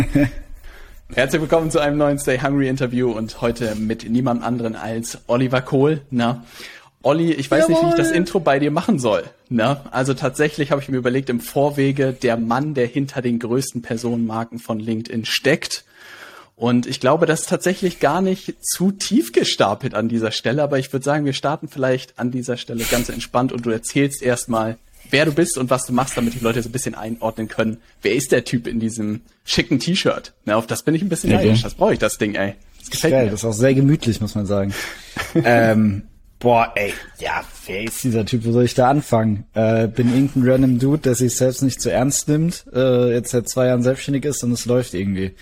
Herzlich willkommen zu einem neuen Stay Hungry Interview und heute mit niemand anderen als Oliver Kohl. Na, Olli, ich weiß Jawohl. nicht, wie ich das Intro bei dir machen soll. Na, also tatsächlich habe ich mir überlegt, im Vorwege der Mann, der hinter den größten Personenmarken von LinkedIn steckt. Und ich glaube, das ist tatsächlich gar nicht zu tief gestapelt an dieser Stelle, aber ich würde sagen, wir starten vielleicht an dieser Stelle ganz entspannt und du erzählst erstmal, wer du bist und was du machst, damit die Leute so ein bisschen einordnen können. Wer ist der Typ in diesem schicken T-Shirt? Na, auf das bin ich ein bisschen neidisch. Okay. Das brauche ich, das Ding, ey. Das gefällt Geil, mir. Das ist auch sehr gemütlich, muss man sagen. ähm, boah, ey, ja, wer ist dieser Typ? Wo soll ich da anfangen? Äh, bin irgendein random Dude, der sich selbst nicht zu ernst nimmt, äh, jetzt seit zwei Jahren selbstständig ist und es läuft irgendwie.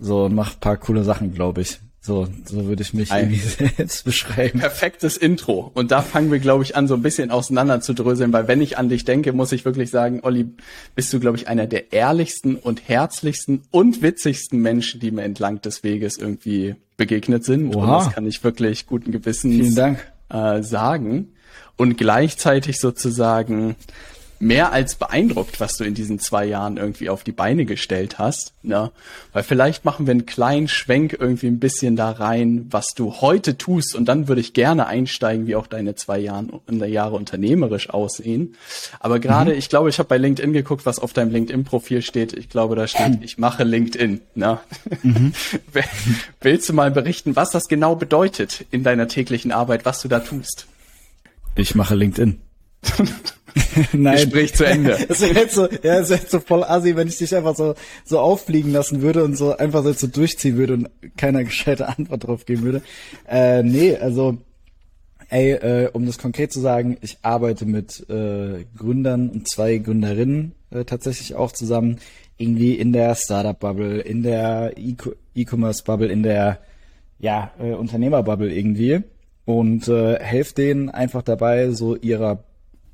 So, und macht paar coole Sachen, glaube ich. So, so würde ich mich Ein irgendwie selbst beschreiben. Perfektes Intro. Und da fangen wir, glaube ich, an, so ein bisschen auseinander zu dröseln, weil wenn ich an dich denke, muss ich wirklich sagen, Olli, bist du, glaube ich, einer der ehrlichsten und herzlichsten und witzigsten Menschen, die mir entlang des Weges irgendwie begegnet sind. Oha. Und das kann ich wirklich guten Gewissens äh, sagen. Und gleichzeitig sozusagen mehr als beeindruckt, was du in diesen zwei Jahren irgendwie auf die Beine gestellt hast. Ne? Weil vielleicht machen wir einen kleinen Schwenk irgendwie ein bisschen da rein, was du heute tust. Und dann würde ich gerne einsteigen, wie auch deine zwei Jahren, Jahre unternehmerisch aussehen. Aber gerade, mhm. ich glaube, ich habe bei LinkedIn geguckt, was auf deinem LinkedIn-Profil steht. Ich glaube, da steht, ich mache LinkedIn. Ne? Mhm. Willst du mal berichten, was das genau bedeutet in deiner täglichen Arbeit, was du da tust? Ich mache LinkedIn. Nein. Gespräch zu Ende. Das wäre jetzt so, ja, das wäre jetzt so voll assi, wenn ich dich einfach so, so auffliegen lassen würde und so einfach so, so durchziehen würde und keiner gescheite Antwort drauf geben würde. Äh, nee, also, ey, äh, um das konkret zu sagen, ich arbeite mit äh, Gründern und zwei Gründerinnen äh, tatsächlich auch zusammen, irgendwie in der Startup-Bubble, in der E-Commerce-Bubble, in der, ja, äh, Unternehmer-Bubble irgendwie und äh, helfe denen einfach dabei, so ihrer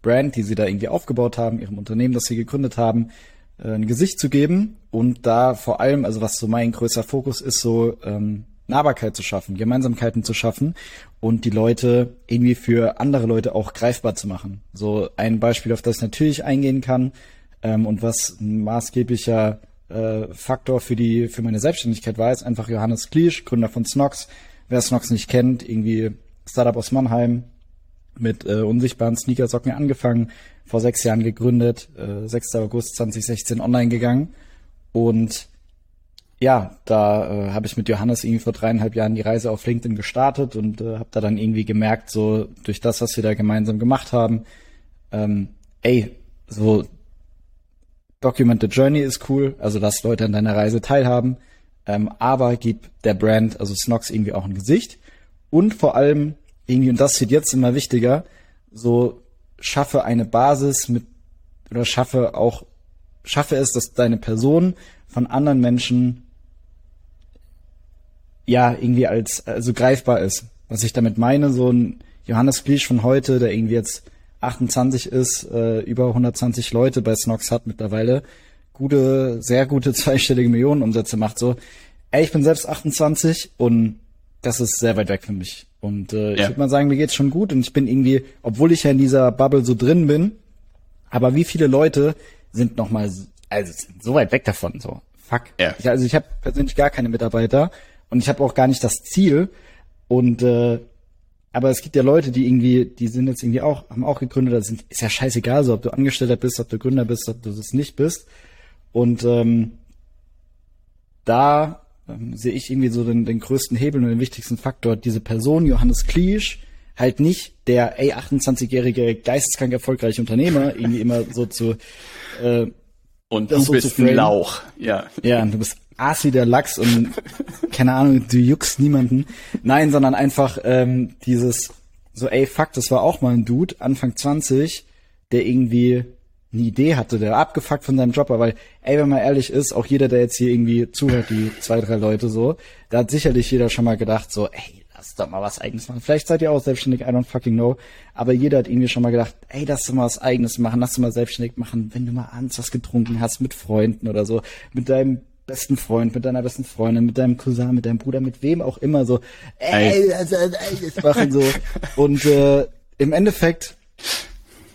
Brand, die sie da irgendwie aufgebaut haben, ihrem Unternehmen, das sie gegründet haben, äh, ein Gesicht zu geben und da vor allem, also was so mein größter Fokus ist, so ähm, Nahbarkeit zu schaffen, Gemeinsamkeiten zu schaffen und die Leute irgendwie für andere Leute auch greifbar zu machen. So ein Beispiel, auf das ich natürlich eingehen kann ähm, und was ein maßgeblicher äh, Faktor für die für meine Selbstständigkeit war, ist einfach Johannes Kliesch, Gründer von Snox. Wer Snox nicht kennt, irgendwie Startup aus Mannheim, mit äh, unsichtbaren Sneakersocken angefangen, vor sechs Jahren gegründet, äh, 6. August 2016 online gegangen und ja, da äh, habe ich mit Johannes irgendwie vor dreieinhalb Jahren die Reise auf LinkedIn gestartet und äh, habe da dann irgendwie gemerkt, so durch das, was wir da gemeinsam gemacht haben, ähm, ey, so Document the Journey ist cool, also dass Leute an deiner Reise teilhaben, ähm, aber gib der Brand, also Snox irgendwie auch ein Gesicht und vor allem irgendwie, und das wird jetzt immer wichtiger, so schaffe eine Basis mit, oder schaffe auch, schaffe es, dass deine Person von anderen Menschen ja irgendwie als also greifbar ist. Was ich damit meine, so ein Johannes Kliesch von heute, der irgendwie jetzt 28 ist, äh, über 120 Leute bei Snox hat mittlerweile, gute, sehr gute zweistellige Millionenumsätze macht, so, ey, ich bin selbst 28 und das ist sehr weit weg für mich. Und äh, ja. ich würde mal sagen, mir geht's schon gut und ich bin irgendwie, obwohl ich ja in dieser Bubble so drin bin, aber wie viele Leute sind noch mal, also sind so weit weg davon, so fuck. Ja. Ich, also ich habe persönlich gar keine Mitarbeiter und ich habe auch gar nicht das Ziel und äh, aber es gibt ja Leute, die irgendwie, die sind jetzt irgendwie auch, haben auch gegründet, das sind, ist ja scheißegal, so ob du Angestellter bist, ob du Gründer bist, ob du das nicht bist. Und ähm, da ähm, sehe ich irgendwie so den, den größten Hebel und den wichtigsten Faktor. Diese Person, Johannes Kliesch, halt nicht der ey 28-jährige geisteskrank erfolgreiche Unternehmer irgendwie immer so zu äh, und du so bist ein Lauch, ja. Ja, du bist Aas wie der Lachs und keine Ahnung, du juckst niemanden. Nein, sondern einfach ähm, dieses so ey fuck, das war auch mal ein Dude Anfang 20, der irgendwie eine Idee hatte, der abgefuckt von seinem Job war, weil, ey, wenn man ehrlich ist, auch jeder, der jetzt hier irgendwie zuhört, die zwei, drei Leute so, da hat sicherlich jeder schon mal gedacht, so, ey, lass doch mal was eigenes machen. Vielleicht seid ihr auch selbstständig, I don't fucking know. Aber jeder hat irgendwie schon mal gedacht, ey, lass doch mal was eigenes machen, lass doch mal selbstständig machen, wenn du mal abends was getrunken hast mit Freunden oder so, mit deinem besten Freund, mit deiner besten Freundin, mit deinem Cousin, mit deinem Bruder, mit wem auch immer so, ey, also, ey das machen so. Und äh, im Endeffekt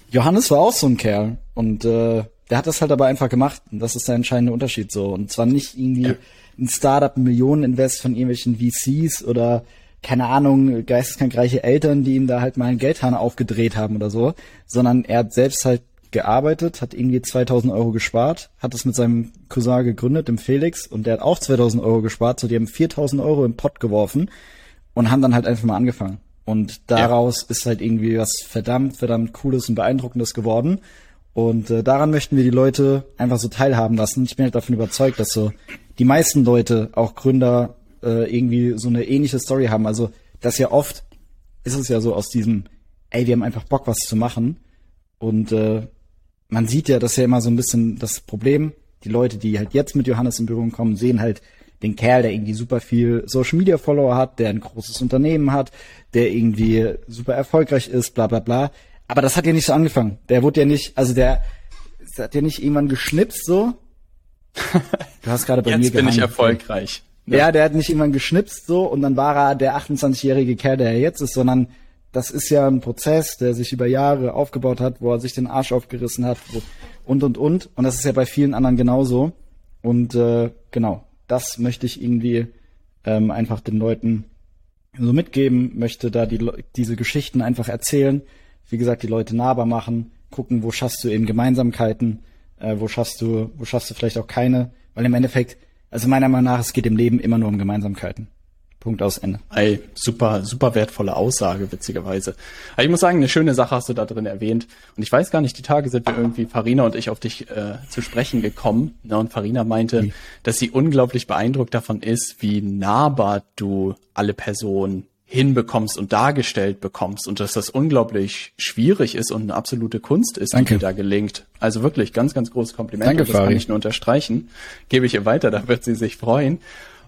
Johannes war auch so ein Kerl. Und äh, der hat das halt aber einfach gemacht. Und das ist der entscheidende Unterschied so. Und zwar nicht irgendwie ja. ein Startup, ein Millioneninvest von irgendwelchen VCs oder keine Ahnung, geisteskrankreiche Eltern, die ihm da halt mal einen Geldhahn aufgedreht haben oder so, sondern er hat selbst halt gearbeitet, hat irgendwie 2000 Euro gespart, hat es mit seinem Cousin gegründet, dem Felix, und der hat auch 2000 Euro gespart, so die haben 4000 Euro im Pott geworfen und haben dann halt einfach mal angefangen. Und daraus ja. ist halt irgendwie was verdammt, verdammt Cooles und Beeindruckendes geworden. Und äh, daran möchten wir die Leute einfach so teilhaben lassen. Ich bin halt davon überzeugt, dass so die meisten Leute, auch Gründer, äh, irgendwie so eine ähnliche Story haben. Also das ja oft ist es ja so aus diesem, ey, wir haben einfach Bock, was zu machen. Und äh, man sieht ja, das ist ja immer so ein bisschen das Problem. Die Leute, die halt jetzt mit Johannes in Berührung kommen, sehen halt den Kerl, der irgendwie super viel Social Media Follower hat, der ein großes Unternehmen hat, der irgendwie super erfolgreich ist, bla bla bla. Aber das hat ja nicht so angefangen. Der wurde ja nicht, also der, der hat ja nicht irgendwann geschnipst so. Du hast gerade bei Jetzt mir bin ich erfolgreich. Ja. ja, der hat nicht irgendwann geschnipst so und dann war er der 28-jährige Kerl, der er jetzt ist, sondern das ist ja ein Prozess, der sich über Jahre aufgebaut hat, wo er sich den Arsch aufgerissen hat wo, und und und. Und das ist ja bei vielen anderen genauso. Und äh, genau, das möchte ich irgendwie ähm, einfach den Leuten so mitgeben, möchte da die, diese Geschichten einfach erzählen. Wie gesagt, die Leute nahbar machen, gucken, wo schaffst du eben Gemeinsamkeiten, äh, wo schaffst du, wo schaffst du vielleicht auch keine, weil im Endeffekt, also meiner Meinung nach, es geht im Leben immer nur um Gemeinsamkeiten. Punkt aus Ende. Ey, super, super wertvolle Aussage, witzigerweise. Aber ich muss sagen, eine schöne Sache hast du da drin erwähnt. Und ich weiß gar nicht, die Tage sind wir irgendwie, Farina und ich, auf dich äh, zu sprechen gekommen. Ne? Und Farina meinte, mhm. dass sie unglaublich beeindruckt davon ist, wie nahbar du alle Personen hinbekommst und dargestellt bekommst und dass das unglaublich schwierig ist und eine absolute Kunst ist, Danke. die dir da gelingt. Also wirklich ganz, ganz großes Kompliment. Danke, das Fari. kann ich nur unterstreichen. Gebe ich ihr weiter, da wird sie sich freuen.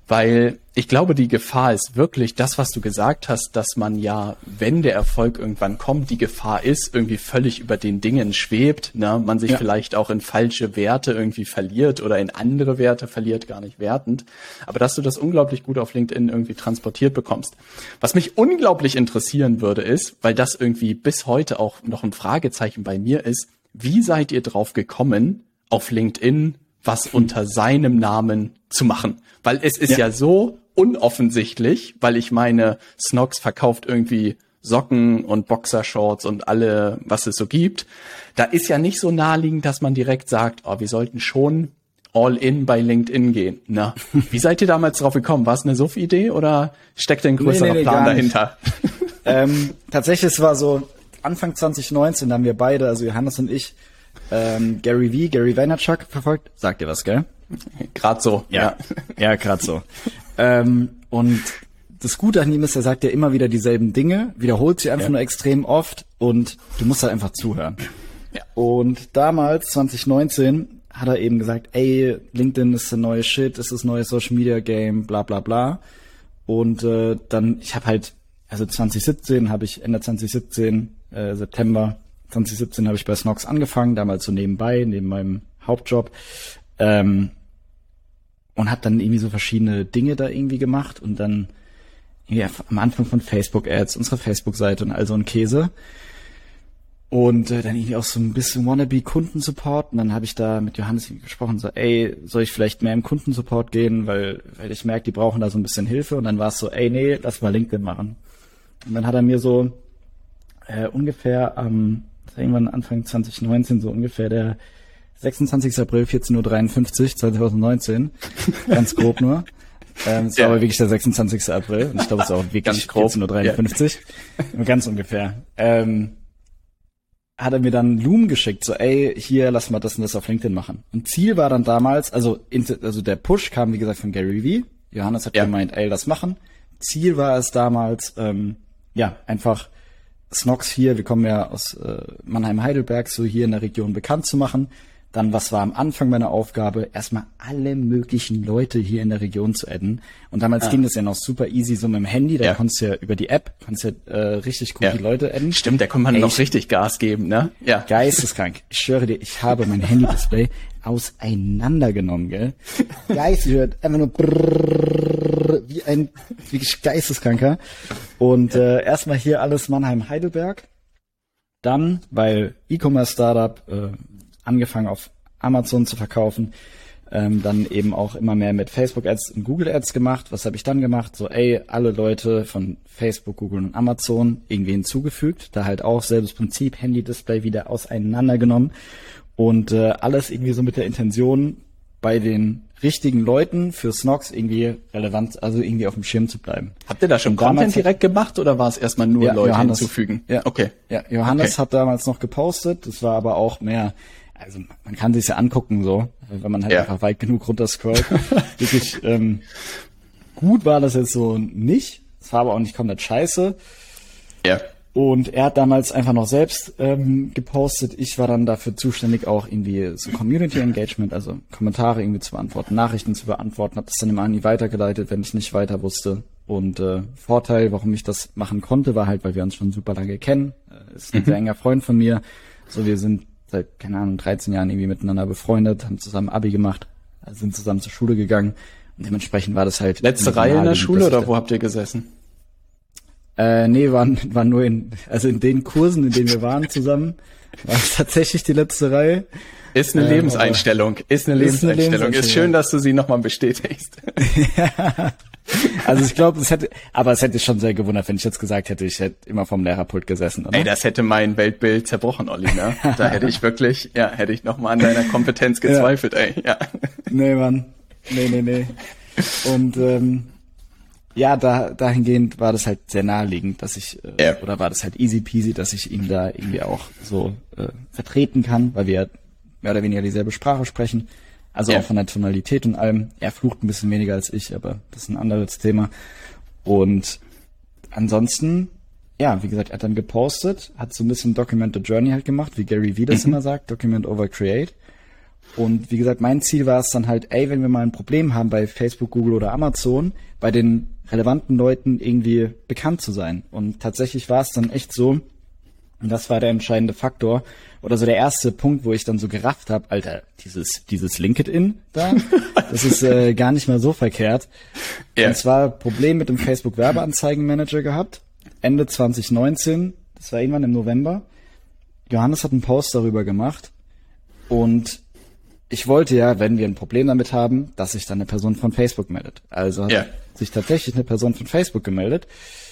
Weil ich glaube, die Gefahr ist wirklich das, was du gesagt hast, dass man ja, wenn der Erfolg irgendwann kommt, die Gefahr ist, irgendwie völlig über den Dingen schwebt, ne? man sich ja. vielleicht auch in falsche Werte irgendwie verliert oder in andere Werte verliert, gar nicht wertend. Aber dass du das unglaublich gut auf LinkedIn irgendwie transportiert bekommst. Was mich unglaublich interessieren würde, ist, weil das irgendwie bis heute auch noch ein Fragezeichen bei mir ist, wie seid ihr drauf gekommen, auf LinkedIn was unter seinem Namen zu machen. Weil es ist ja, ja so unoffensichtlich, weil ich meine, Snox verkauft irgendwie Socken und Boxershorts und alle, was es so gibt. Da ist ja nicht so naheliegend, dass man direkt sagt, oh, wir sollten schon all in bei LinkedIn gehen. Na, wie seid ihr damals drauf gekommen? War es eine Suff-Idee oder steckt ein größerer nee, nee, nee, Plan dahinter? ähm, tatsächlich, es war so Anfang 2019, da haben wir beide, also Johannes und ich, ähm, Gary V, Gary Vaynerchuk verfolgt. Sagt ihr was, gell? Grad so. Ja, ja, grad so. ähm, und das Gute an ihm ist, er sagt ja immer wieder dieselben Dinge, wiederholt sie einfach ja. nur extrem oft und du musst halt einfach zuhören. Ja. Und damals, 2019, hat er eben gesagt, ey, LinkedIn ist der neue Shit, ist das neue Social Media Game, bla bla bla. Und äh, dann, ich habe halt, also 2017 habe ich, Ende 2017, äh, September, 2017 habe ich bei Snox angefangen, damals so nebenbei, neben meinem Hauptjob. Ähm, und habe dann irgendwie so verschiedene Dinge da irgendwie gemacht und dann irgendwie am Anfang von Facebook-Ads, unsere Facebook-Seite und all so ein Käse. Und äh, dann irgendwie auch so ein bisschen wannabe Kundensupport. Und dann habe ich da mit Johannes gesprochen, so, ey, soll ich vielleicht mehr im Kundensupport gehen, weil, weil ich merke, die brauchen da so ein bisschen Hilfe. Und dann war es so, ey, nee, lass mal LinkedIn machen. Und dann hat er mir so äh, ungefähr am irgendwann Anfang 2019, so ungefähr der 26. April, 14.53 Uhr 2019. Ganz grob nur. Ähm, es ja. war aber wirklich der 26. April und ich glaube, es ist auch wirklich 14.53 Uhr. Ja. Ganz ungefähr. Ähm, hat er mir dann Loom geschickt, so ey, hier, lass mal das und das auf LinkedIn machen. Und Ziel war dann damals, also, also der Push kam, wie gesagt, von Gary Vee. Johannes hat ja. gemeint, ey, das machen. Ziel war es damals, ähm, ja, einfach Snox hier, wir kommen ja aus äh, Mannheim-Heidelberg, so hier in der Region bekannt zu machen. Dann, was war am Anfang meiner Aufgabe? Erstmal alle möglichen Leute hier in der Region zu adden. Und damals ah. ging das ja noch super easy, so mit dem Handy. Da ja. konntest du ja über die App, konntest ja äh, richtig gut ja. die Leute adden. Stimmt, da konnte man Ey, noch richtig Gas geben, ne? Ja. Geisteskrank. Ich schwöre dir, ich habe mein Handy-Display auseinandergenommen, gell? Geist, hört einfach nur brrrr, wie ein wirklich geisteskranker. Und äh, erstmal hier alles Mannheim-Heidelberg. Dann, weil E-Commerce-Startup, äh, angefangen auf Amazon zu verkaufen. Ähm, dann eben auch immer mehr mit Facebook Ads und Google Ads gemacht. Was habe ich dann gemacht? So, ey, alle Leute von Facebook, Google und Amazon irgendwie hinzugefügt. Da halt auch selbes Prinzip, Handy-Display wieder auseinandergenommen. Und äh, alles irgendwie so mit der Intention, bei den richtigen Leuten für Snox irgendwie relevant, also irgendwie auf dem Schirm zu bleiben. Habt ihr da schon Content direkt gemacht oder war es erstmal nur ja, Leute Johannes, hinzufügen? Ja, okay. Ja, Johannes okay. hat damals noch gepostet. Das war aber auch mehr, also man kann sich ja angucken so, wenn man halt ja. einfach weit genug runterscrollt. Wirklich ähm, gut war das jetzt so nicht. Es war aber auch nicht komplett scheiße. Ja. Und er hat damals einfach noch selbst ähm, gepostet. Ich war dann dafür zuständig, auch irgendwie so Community Engagement, also Kommentare irgendwie zu beantworten, Nachrichten zu beantworten. Hab das dann immer an die weitergeleitet, wenn ich nicht weiter wusste. Und äh, Vorteil, warum ich das machen konnte, war halt, weil wir uns schon super lange kennen. Äh, ist ein mhm. sehr enger Freund von mir. So, wir sind seit, keine Ahnung, 13 Jahren irgendwie miteinander befreundet, haben zusammen Abi gemacht, sind zusammen zur Schule gegangen. Und dementsprechend war das halt. Letzte Reihe in der Schule oder wo habt ihr gesessen? Äh, nee, waren, waren nur in, also in den Kursen, in denen wir waren zusammen, war es tatsächlich die letzte Reihe. Ist eine ähm, Lebenseinstellung, ist eine ist Lebenseinstellung. Eine Ist schön, dass du sie nochmal bestätigst. ja. Also ich glaube, es hätte, aber es hätte schon sehr gewundert, wenn ich jetzt gesagt hätte, ich hätte immer vom Lehrerpult gesessen, oder? Ey, das hätte mein Weltbild zerbrochen, Olli, ne? Da hätte ich wirklich, ja, hätte ich nochmal an deiner Kompetenz gezweifelt, ja. ey, ja. Nee, Mann. Nee, nee, nee. Und ähm, ja, da, dahingehend war das halt sehr naheliegend, dass ich, äh, ja. oder war das halt easy peasy, dass ich ihn da irgendwie auch so äh, vertreten kann, weil wir mehr oder weniger dieselbe Sprache sprechen. Also ja. auch von der Tonalität und allem. Er flucht ein bisschen weniger als ich, aber das ist ein anderes Thema. Und ansonsten, ja, wie gesagt, er hat dann gepostet, hat so ein bisschen Document the Journey halt gemacht, wie Gary Vee das mhm. immer sagt, Document over Create. Und wie gesagt, mein Ziel war es dann halt, ey, wenn wir mal ein Problem haben bei Facebook, Google oder Amazon, bei den relevanten Leuten irgendwie bekannt zu sein. Und tatsächlich war es dann echt so, und das war der entscheidende Faktor oder so der erste Punkt, wo ich dann so gerafft habe, Alter, dieses dieses LinkedIn da, das ist äh, gar nicht mal so verkehrt. Ja. Und zwar Problem mit dem Facebook Werbeanzeigenmanager gehabt, Ende 2019, das war irgendwann im November. Johannes hat einen Post darüber gemacht und ich wollte ja, wenn wir ein Problem damit haben, dass sich dann eine Person von Facebook meldet. Also hat ja. sich tatsächlich eine Person von Facebook gemeldet.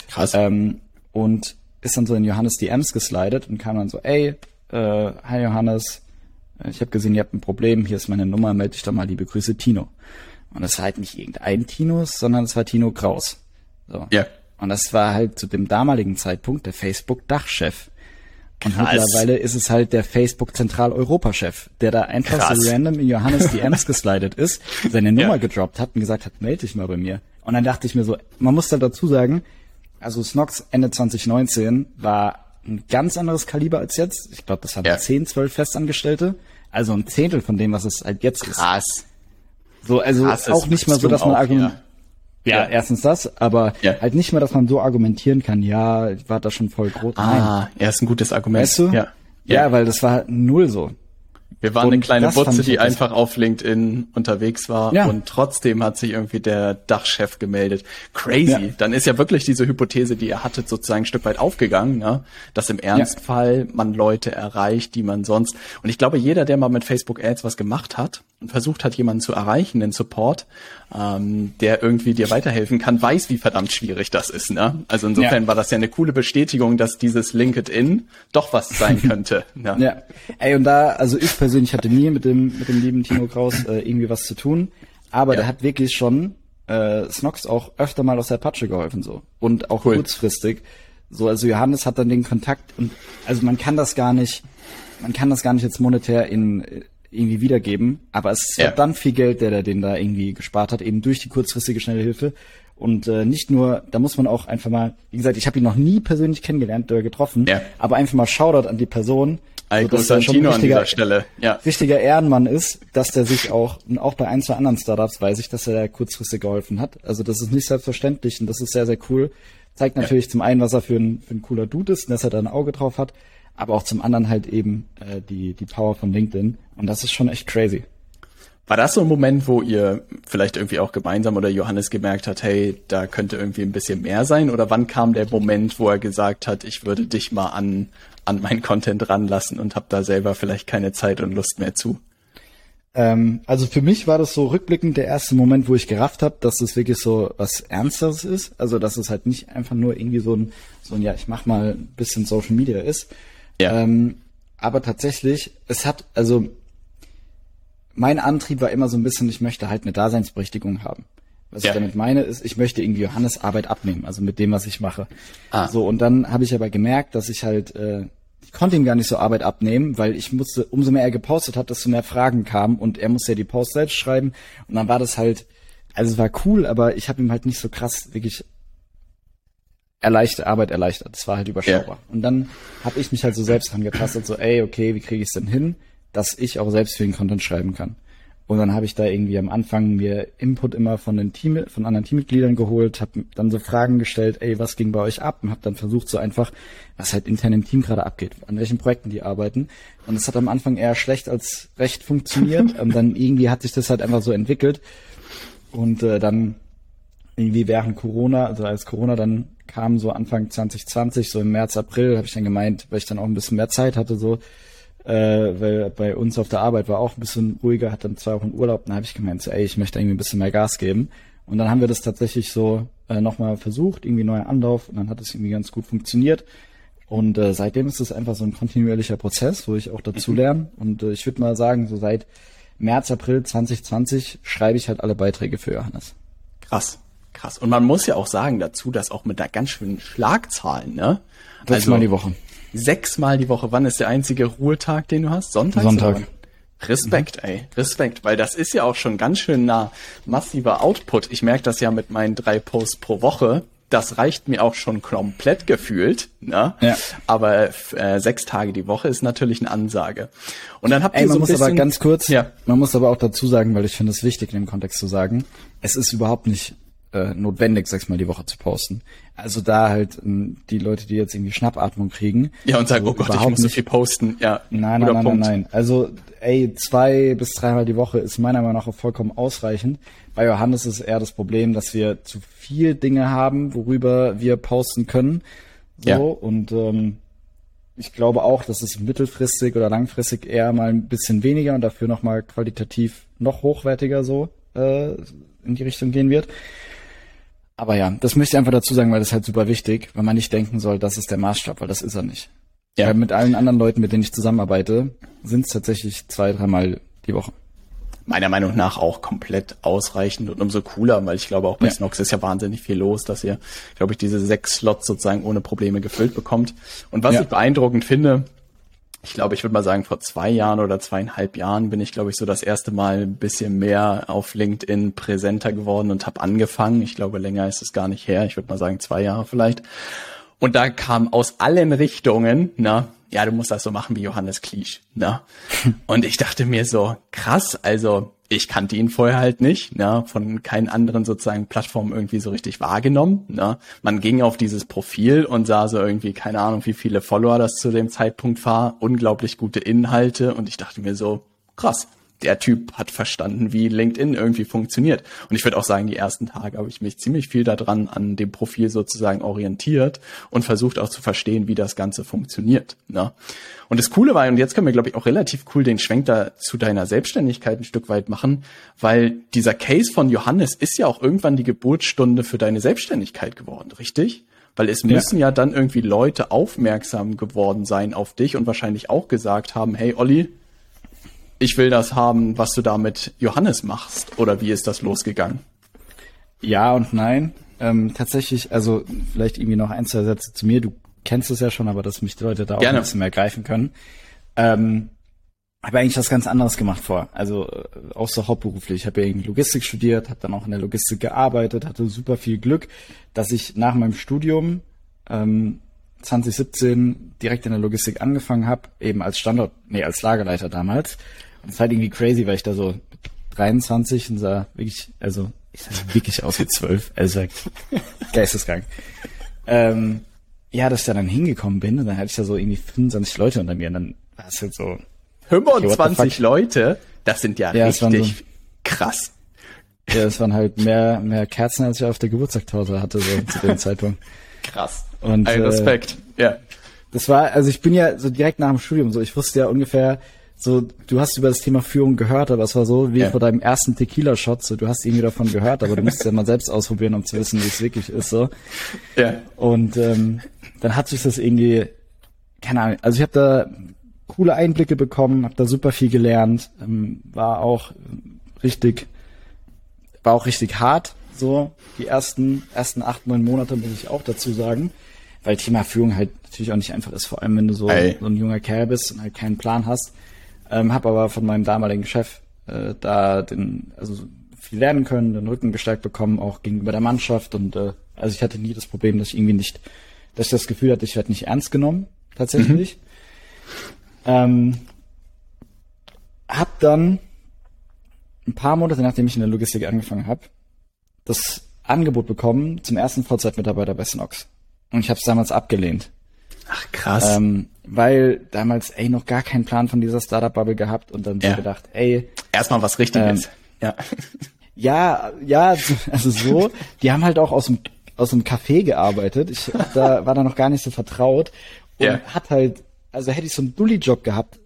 Krass. Ähm, und ist dann so in Johannes DMs geslidet und kam dann so, ey, äh, hi Johannes, ich habe gesehen, ihr habt ein Problem, hier ist meine Nummer, melde dich doch mal, liebe Grüße, Tino. Und das war halt nicht irgendein Tino, sondern es war Tino Kraus. So. Ja. Und das war halt zu dem damaligen Zeitpunkt der Facebook-Dachchef. Und Krass. mittlerweile ist es halt der Facebook-Zentral-Europa-Chef, der da einfach Krass. so random in Johannes DMs geslidet ist, seine Nummer ja. gedroppt hat und gesagt hat, melde dich mal bei mir. Und dann dachte ich mir so, man muss da dazu sagen, also Snox Ende 2019 war ein ganz anderes Kaliber als jetzt. Ich glaube, das haben ja. 10, 12 Festangestellte. Also ein Zehntel von dem, was es halt jetzt Krass. ist. Krass. So, also Krass, auch nicht mal so, dass man argumentiert. Ja, ja, erstens das, aber ja. halt nicht mehr, dass man so argumentieren kann, ja, ich war da schon voll groß. Ah, er ist ein gutes Argument. Weißt du? Ja. Ja, ja weil das war null so. Wir waren und eine kleine Butze, die einfach auf LinkedIn unterwegs war ja. und trotzdem hat sich irgendwie der Dachchef gemeldet. Crazy. Ja. Dann ist ja wirklich diese Hypothese, die ihr hattet, sozusagen ein Stück weit aufgegangen, ne? dass im Ernstfall ja. man Leute erreicht, die man sonst. Und ich glaube, jeder, der mal mit Facebook Ads was gemacht hat und versucht hat, jemanden zu erreichen, den Support, ähm, der irgendwie dir weiterhelfen kann, weiß, wie verdammt schwierig das ist. Ne? Also insofern war das ja eine coole Bestätigung, dass dieses LinkedIn doch was sein könnte. Ne? Ja. Ey, und da, also ich persönlich hatte nie mit dem, mit dem lieben Timo Kraus äh, irgendwie was zu tun, aber ja. der hat wirklich schon äh, Snox auch öfter mal aus der Patsche geholfen so und auch cool. kurzfristig. So, also Johannes hat dann den Kontakt und also man kann das gar nicht, man kann das gar nicht jetzt monetär in irgendwie wiedergeben. Aber es ist ja. dann viel Geld, der der den da irgendwie gespart hat, eben durch die kurzfristige schnelle Hilfe. Und äh, nicht nur, da muss man auch einfach mal, wie gesagt, ich habe ihn noch nie persönlich kennengelernt oder getroffen, ja. aber einfach mal Shoutout an die Person. So, dass er schon an dieser Stelle. Ja. richtiger Ehrenmann ist, dass der sich auch, und auch bei ein, zwei anderen Startups weiß ich, dass er da kurzfristig geholfen hat. Also das ist nicht selbstverständlich und das ist sehr, sehr cool. Zeigt natürlich ja. zum einen, was er für ein, für ein cooler Dude ist und dass er da ein Auge drauf hat aber auch zum anderen halt eben äh, die, die Power von LinkedIn. Und das ist schon echt crazy. War das so ein Moment, wo ihr vielleicht irgendwie auch gemeinsam oder Johannes gemerkt hat, hey, da könnte irgendwie ein bisschen mehr sein? Oder wann kam der Moment, wo er gesagt hat, ich würde dich mal an, an mein Content ranlassen und habe da selber vielleicht keine Zeit und Lust mehr zu? Ähm, also für mich war das so rückblickend der erste Moment, wo ich gerafft habe, dass es wirklich so was Ernstes ist. Also dass es halt nicht einfach nur irgendwie so ein, so ein ja, ich mach mal ein bisschen Social Media ist. Ja. Ähm, aber tatsächlich, es hat, also mein Antrieb war immer so ein bisschen, ich möchte halt eine Daseinsberechtigung haben. Was ja. ich damit meine, ist, ich möchte irgendwie Johannes Arbeit abnehmen, also mit dem, was ich mache. Ah. So, und dann habe ich aber gemerkt, dass ich halt äh, ich konnte ihm gar nicht so Arbeit abnehmen, weil ich musste, umso mehr er gepostet hat, desto mehr Fragen kamen und er musste ja die Post selbst schreiben und dann war das halt, also es war cool, aber ich habe ihm halt nicht so krass wirklich erleichtert, Arbeit erleichtert. Das war halt überschaubar. Ja. Und dann habe ich mich halt so selbst angetastet, so, ey, okay, wie kriege ich es denn hin, dass ich auch selbst für den Content schreiben kann. Und dann habe ich da irgendwie am Anfang mir Input immer von den Team, von anderen Teammitgliedern geholt, habe dann so Fragen gestellt, ey, was ging bei euch ab? Und habe dann versucht, so einfach, was halt intern im Team gerade abgeht, an welchen Projekten die arbeiten. Und es hat am Anfang eher schlecht als recht funktioniert. Und dann irgendwie hat sich das halt einfach so entwickelt. Und äh, dann irgendwie während Corona, also als Corona dann kam, so Anfang 2020, so im März, April, habe ich dann gemeint, weil ich dann auch ein bisschen mehr Zeit hatte, so äh, weil bei uns auf der Arbeit war auch ein bisschen ruhiger, hat dann zwei Wochen Urlaub, dann habe ich gemeint, so, ey, ich möchte irgendwie ein bisschen mehr Gas geben. Und dann haben wir das tatsächlich so äh, nochmal versucht, irgendwie neuer Anlauf und dann hat es irgendwie ganz gut funktioniert. Und äh, seitdem ist es einfach so ein kontinuierlicher Prozess, wo ich auch dazu mhm. lerne. Und äh, ich würde mal sagen, so seit März, April 2020 schreibe ich halt alle Beiträge für Johannes. Krass, krass. Und man muss ja auch sagen dazu, dass auch mit da ganz schönen Schlagzahlen, ne? Also, mal die Woche sechsmal die Woche. Wann ist der einzige Ruhetag, den du hast? Sonntag? Sonntag. Respekt, ey, Respekt, weil das ist ja auch schon ganz schön nah massiver Output. Ich merke das ja mit meinen drei Posts pro Woche. Das reicht mir auch schon komplett gefühlt, ne? Ja. Aber äh, sechs Tage die Woche ist natürlich eine Ansage. Und dann habt ihr ey, man so muss bisschen, aber ganz kurz, ja. man muss aber auch dazu sagen, weil ich finde es wichtig in dem Kontext zu sagen, es ist überhaupt nicht äh, notwendig, sechsmal die Woche zu posten. Also da halt ähm, die Leute, die jetzt irgendwie Schnappatmung kriegen. Ja, und sagen, so oh Gott, ich muss so viel posten. Ja, nein, nein, nein, nein, nein. Also, ey, zwei bis dreimal die Woche ist meiner Meinung nach vollkommen ausreichend. Bei Johannes ist eher das Problem, dass wir zu viel Dinge haben, worüber wir posten können. So, ja. und ähm, ich glaube auch, dass es mittelfristig oder langfristig eher mal ein bisschen weniger und dafür nochmal qualitativ noch hochwertiger so äh, in die Richtung gehen wird. Aber ja, das möchte ich einfach dazu sagen, weil das ist halt super wichtig, weil man nicht denken soll, das ist der Maßstab, weil das ist er nicht. Ja. Weil mit allen anderen Leuten, mit denen ich zusammenarbeite, sind es tatsächlich zwei, dreimal die Woche. Meiner Meinung nach auch komplett ausreichend und umso cooler, weil ich glaube auch bei ja. Snox ist ja wahnsinnig viel los, dass ihr, glaube ich, diese sechs Slots sozusagen ohne Probleme gefüllt bekommt. Und was ja. ich beeindruckend finde, ich glaube, ich würde mal sagen, vor zwei Jahren oder zweieinhalb Jahren bin ich, glaube ich, so das erste Mal ein bisschen mehr auf LinkedIn präsenter geworden und habe angefangen. Ich glaube, länger ist es gar nicht her. Ich würde mal sagen, zwei Jahre vielleicht. Und da kam aus allen Richtungen, na, ja, du musst das so machen wie Johannes Kliesch, ne? Und ich dachte mir so, krass, also ich kannte ihn vorher halt nicht, ne, von keinen anderen sozusagen Plattformen irgendwie so richtig wahrgenommen. Ne. Man ging auf dieses Profil und sah so irgendwie, keine Ahnung, wie viele Follower das zu dem Zeitpunkt war, unglaublich gute Inhalte und ich dachte mir so, krass, der Typ hat verstanden, wie LinkedIn irgendwie funktioniert. Und ich würde auch sagen, die ersten Tage habe ich mich ziemlich viel daran an dem Profil sozusagen orientiert und versucht auch zu verstehen, wie das Ganze funktioniert. Ne? Und das Coole war, und jetzt können wir, glaube ich, auch relativ cool den Schwenk da zu deiner Selbstständigkeit ein Stück weit machen, weil dieser Case von Johannes ist ja auch irgendwann die Geburtsstunde für deine Selbstständigkeit geworden, richtig? Weil es müssen ja. ja dann irgendwie Leute aufmerksam geworden sein auf dich und wahrscheinlich auch gesagt haben, hey Olli, ich will das haben, was du da mit Johannes machst. Oder wie ist das losgegangen? Ja und nein. Ähm, tatsächlich, also vielleicht irgendwie noch ein, zwei Sätze zu mir. Du kennst es ja schon, aber dass mich die Leute da auch Gerne. ein bisschen mehr greifen können. Ähm, habe eigentlich was ganz anderes gemacht vor. Also äh, auch so hauptberuflich. Ich habe ja irgendwie Logistik studiert, habe dann auch in der Logistik gearbeitet, hatte super viel Glück, dass ich nach meinem Studium ähm, 2017 direkt in der Logistik angefangen habe, eben als Standort, nee, als Lagerleiter damals das ist halt irgendwie crazy, weil ich da so 23 und sah wirklich, also ich sah wirklich aus wie 12, also geisteskrank. Ähm, ja, dass ich da dann hingekommen bin und dann hatte ich da so irgendwie 25 Leute unter mir und dann war es halt so. 25 okay, Leute? Das sind ja, ja richtig so, krass. Ja, das waren halt mehr, mehr Kerzen, als ich auf der Geburtstagtorte hatte, so zu dem Zeitpunkt. Krass. Und, Ein Respekt, äh, ja. Das war, also ich bin ja so direkt nach dem Studium so, ich wusste ja ungefähr, so, du hast über das Thema Führung gehört, aber es war so wie Ja. vor deinem ersten Tequila-Shot, so, du hast irgendwie davon gehört, aber du musst es ja mal selbst ausprobieren, um zu wissen, wie es wirklich ist, so. Ja. Und ähm, dann hat sich das irgendwie, keine Ahnung, also ich habe da coole Einblicke bekommen, habe da super viel gelernt, ähm, war auch richtig, war auch richtig hart, so die ersten ersten acht neun Monate muss ich auch dazu sagen, weil Thema Führung halt natürlich auch nicht einfach ist, vor allem wenn du so, Ey. so ein junger Kerl bist und halt keinen Plan hast. Ähm, habe aber von meinem damaligen Chef äh, da den, also viel lernen können, den Rücken gestärkt bekommen, auch gegenüber der Mannschaft und äh, also ich hatte nie das Problem, dass ich irgendwie nicht, dass ich das Gefühl hatte, ich werde nicht ernst genommen, tatsächlich. Ähm, hab dann ein paar Monate, nachdem ich in der Logistik angefangen habe, das Angebot bekommen zum ersten Vollzeitmitarbeiter bei Snox. Und ich habe es damals abgelehnt. Ach, krass. Ähm, weil damals, ey, noch gar keinen Plan von dieser Startup-Bubble gehabt und dann so Ja. gedacht, ey, Erstmal was Richtiges. ähm, ja. ja, ja, also so, die haben halt auch aus dem, aus dem Café gearbeitet. Ich da war da noch gar nicht so vertraut und Ja. hat halt, also hätte ich so einen Dulli-Job gehabt,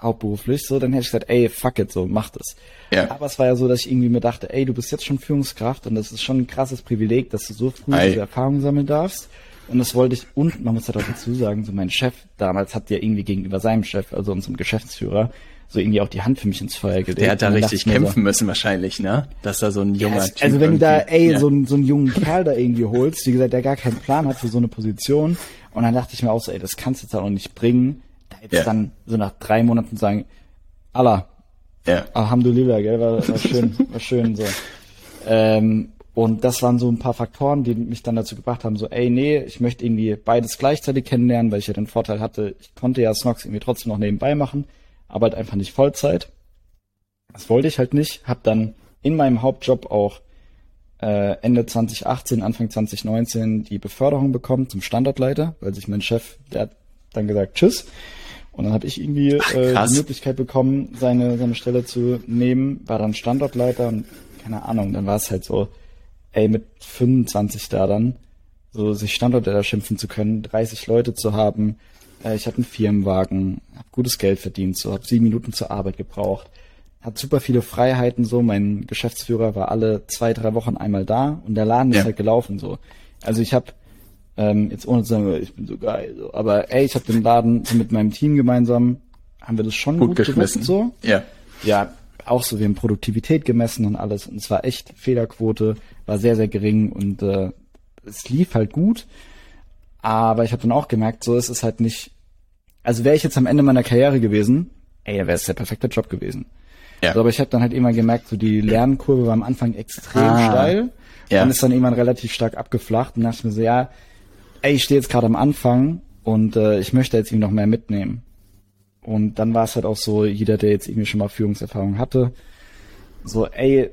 hauptberuflich, so, dann hätte ich gesagt, ey, fuck it, so, mach das. Ja. Aber es war ja so, dass ich irgendwie mir dachte, ey, du bist jetzt schon Führungskraft und das ist schon ein krasses Privileg, dass du so früh Ei. diese Erfahrung sammeln darfst. Und das wollte ich, und man muss halt auch dazu sagen, so mein Chef damals hat ja irgendwie gegenüber seinem Chef, also unserem Geschäftsführer, so irgendwie auch die Hand für mich ins Feuer gelegt. Der hat da richtig kämpfen müssen wahrscheinlich, ne? Dass da so ein junger also, Typ also wenn du da, ey, ja. so, einen, so einen jungen Kerl da irgendwie holst, wie gesagt, der gar keinen Plan hat für so eine Position. Und dann dachte ich mir auch so, ey, das kannst du jetzt auch nicht bringen. Da jetzt Ja. dann so nach drei Monaten sagen, Allah, ja. Alhamdulillah, gell, war, war schön, war schön so. Ähm, und das waren so ein paar Faktoren, die mich dann dazu gebracht haben, so, ey, nee, ich möchte irgendwie beides gleichzeitig kennenlernen, weil ich ja den Vorteil hatte, ich konnte ja Snox irgendwie trotzdem noch nebenbei machen, aber halt einfach nicht Vollzeit. Das wollte ich halt nicht, hab dann in meinem Hauptjob auch äh, Ende 2018, Anfang 2019 die Beförderung bekommen zum Standortleiter, weil sich mein Chef, der hat dann gesagt, tschüss. Und dann habe ich irgendwie äh, krass. die Möglichkeit bekommen, seine, seine Stelle zu nehmen, war dann Standortleiter und keine Ahnung, dann war es halt so, ey, mit 25 da dann, so sich Standortleiter schimpfen zu können, 30 Leute zu haben, äh, ich hatte einen Firmenwagen, habe gutes Geld verdient, so habe sieben Minuten zur Arbeit gebraucht, hat super viele Freiheiten so, mein Geschäftsführer war alle zwei, drei Wochen einmal da und der Laden Ja. ist halt gelaufen so. Also ich habe ähm, jetzt ohne zu sagen, ich bin so geil, so, aber ey, ich habe den Laden so mit meinem Team gemeinsam, haben wir das schon Gut gut, geschmissen. so. Ja. Ja, auch so, wir haben Produktivität gemessen und alles und es war echt, Fehlerquote war sehr, sehr gering und äh, es lief halt gut, aber ich habe dann auch gemerkt, so es ist halt nicht, also wäre ich jetzt am Ende meiner Karriere gewesen, ey, wäre es der perfekte Job gewesen. Ja. So, aber ich habe dann halt immer gemerkt, so die Lernkurve war am Anfang extrem Ah. steil Ja. und ist dann irgendwann relativ stark abgeflacht und dachte mir so, ja, ey, ich stehe jetzt gerade am Anfang und äh, ich möchte jetzt irgendwie noch mehr mitnehmen. Und dann war es halt auch so, jeder, der jetzt irgendwie schon mal Führungserfahrung hatte, so, ey,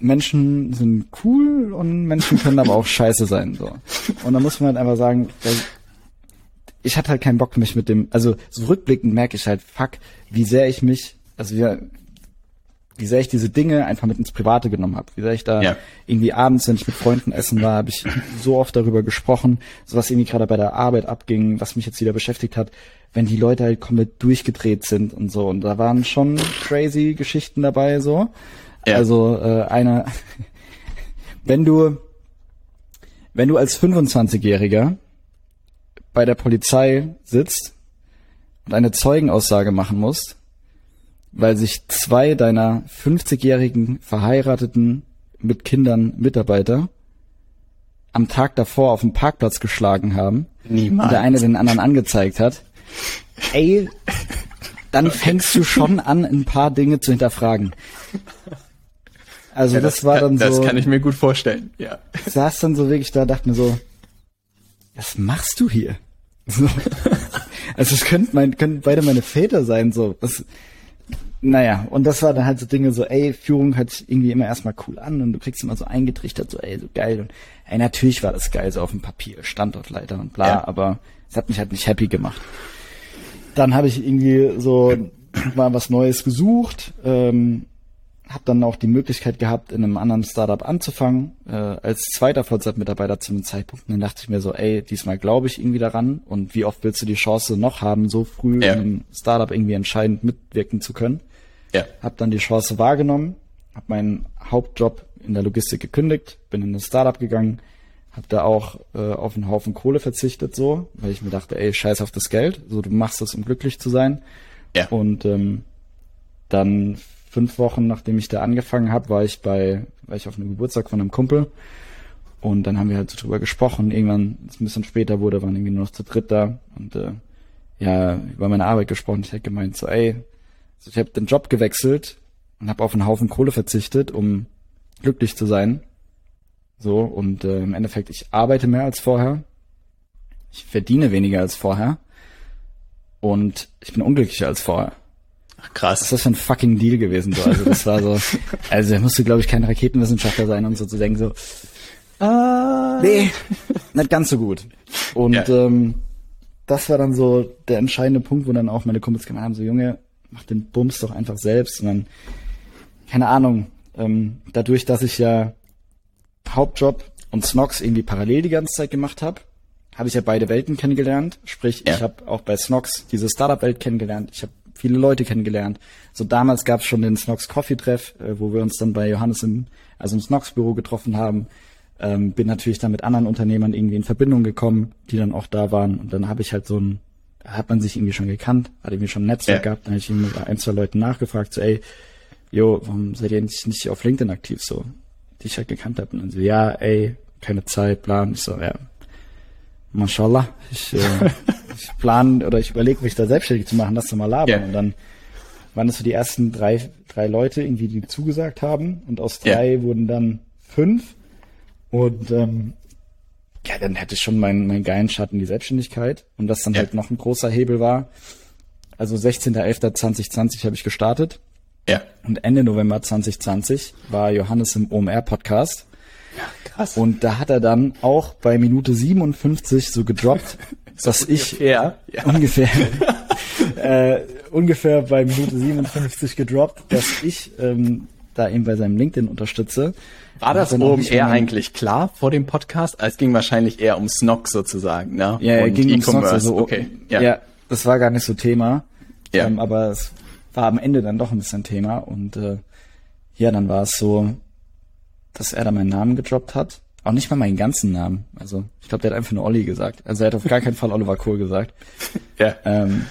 Menschen sind cool und Menschen können aber auch scheiße sein. So. Und da muss man halt einfach sagen, ich hatte halt keinen Bock, mich mit dem, also so rückblickend merke ich halt, fuck, wie sehr ich mich, also wie, wie sehr ich diese Dinge einfach mit ins Private genommen habe. Wie sehr ich da Ja. irgendwie abends, wenn ich mit Freunden essen war, habe ich so oft darüber gesprochen, so was irgendwie gerade bei der Arbeit abging, was mich jetzt wieder beschäftigt hat, wenn die Leute halt komplett durchgedreht sind und so. Und da waren schon crazy Geschichten dabei, so. Ja. Also äh, eine, wenn du, wenn du als 25-Jähriger bei der Polizei sitzt und eine Zeugenaussage machen musst, weil sich zwei deiner 50-jährigen verheirateten mit Kindern Mitarbeiter am Tag davor auf dem Parkplatz geschlagen haben Niemals. und der eine den anderen angezeigt hat, ey, dann fängst du schon an, ein paar Dinge zu hinterfragen. Also Ja, das, war dann kann, so, Das kann ich mir gut vorstellen, ja. ich saß dann so wirklich da, dachte mir so, was machst du hier? So. Also es könnten, mein, könnten beide meine Väter sein, so. Das, naja, und das war dann halt so Dinge so, ey, Führung sich irgendwie immer erstmal cool an und du kriegst immer so eingetrichtert, so, ey, so geil. Und ey, natürlich war das geil, so auf dem Papier, Standortleiter und bla, Ja. aber es hat mich halt nicht happy gemacht. Dann habe ich irgendwie so mal was Neues gesucht, ähm, habe dann auch die Möglichkeit gehabt, in einem anderen Startup anzufangen, äh, als zweiter Vollzeitmitarbeiter zu einem Zeitpunkt. Und dann dachte ich mir so, ey, diesmal glaube ich irgendwie daran und wie oft willst du die Chance noch haben, so früh ja. in einem Startup irgendwie entscheidend mitwirken zu können? Ja. Hab dann die Chance wahrgenommen, habe meinen Hauptjob in der Logistik gekündigt, bin in ein Startup gegangen, habe da auch äh, auf einen Haufen Kohle verzichtet, so, weil ich mir dachte, ey, scheiß auf das Geld, so du machst das, um glücklich zu sein. Ja. Und ähm, dann fünf Wochen, nachdem ich da angefangen habe, war ich bei, war ich auf einem Geburtstag von einem Kumpel und dann haben wir halt so drüber gesprochen. Irgendwann, ein bisschen später wurde, waren irgendwie nur noch zu dritt da und äh, ja, über meine Arbeit gesprochen. Ich hätte gemeint, so ey, also ich habe den Job gewechselt und habe auf einen Haufen Kohle verzichtet, um glücklich zu sein. So, und äh, im Endeffekt, ich arbeite mehr als vorher. Ich verdiene weniger als vorher. Und ich bin unglücklicher als vorher. Ach, krass. Was ist das für ein fucking Deal gewesen? So? Also das war so, also er musste, glaube ich, kein Raketenwissenschaftler sein, um so zu denken, so, ah. nee, nicht ganz so gut. Und ja. ähm, das war dann so der entscheidende Punkt, wo dann auch meine Kumpels gemeint haben, so Junge, mach den Bums doch einfach selbst. Und dann, keine Ahnung, ähm, dadurch, dass ich ja Hauptjob und Snox irgendwie parallel die ganze Zeit gemacht habe, habe ich ja beide Welten kennengelernt. Sprich, ja. ich habe auch bei Snox diese Startup-Welt kennengelernt. Ich habe viele Leute kennengelernt. So damals gab es schon den Snox Coffee Treff, äh, wo wir uns dann bei Johannes im, also im Snox Büro getroffen haben. Ähm, bin natürlich dann mit anderen Unternehmern irgendwie in Verbindung gekommen, die dann auch da waren. Und dann habe ich halt so ein, hat man sich irgendwie schon gekannt, hat irgendwie schon ein Netzwerk ja. gehabt. Dann habe ich irgendwie bei ein, zwei Leuten nachgefragt, so ey, jo, warum seid ihr nicht, nicht auf LinkedIn aktiv so? Die ich halt gekannt habe. Und dann so, ja, ey, keine Zeit, plan. Ich so, ja, Mashallah, ich, äh, ich plane oder ich überlege mich da selbstständig zu machen, das zu mal labern. Yeah. Und dann waren es so die ersten drei, drei Leute irgendwie, die zugesagt haben. Und aus drei yeah. wurden dann fünf. Und ähm, ja, dann hätte ich schon meinen, meinen geilen Schatten die Selbstständigkeit. Und das dann yeah. halt noch ein großer Hebel war. Also 16.11.2020 habe ich gestartet. Ja. Und Ende November 2020 war Johannes im OMR-Podcast. Ja, krass. Und da hat er dann auch bei Minute 57 so gedroppt, dass ich ja. ungefähr äh, ungefähr bei Minute 57 gedroppt, dass ich ähm, da eben bei seinem LinkedIn unterstütze. War das oben eher eigentlich klar vor dem Podcast? Es ging wahrscheinlich eher um Snock sozusagen, ne? Ja, Und ging um Snock, also, okay. Ja. ja, das war gar nicht so Thema. Ja. Ähm, aber es war am Ende dann doch ein bisschen Thema und äh, ja, dann war es so, dass er da meinen Namen gedroppt hat. Auch nicht mal meinen ganzen Namen. Also ich glaube, der hat einfach nur Olli gesagt. Also er hat auf gar keinen Fall Oliver Kohl gesagt. Ja. Ähm,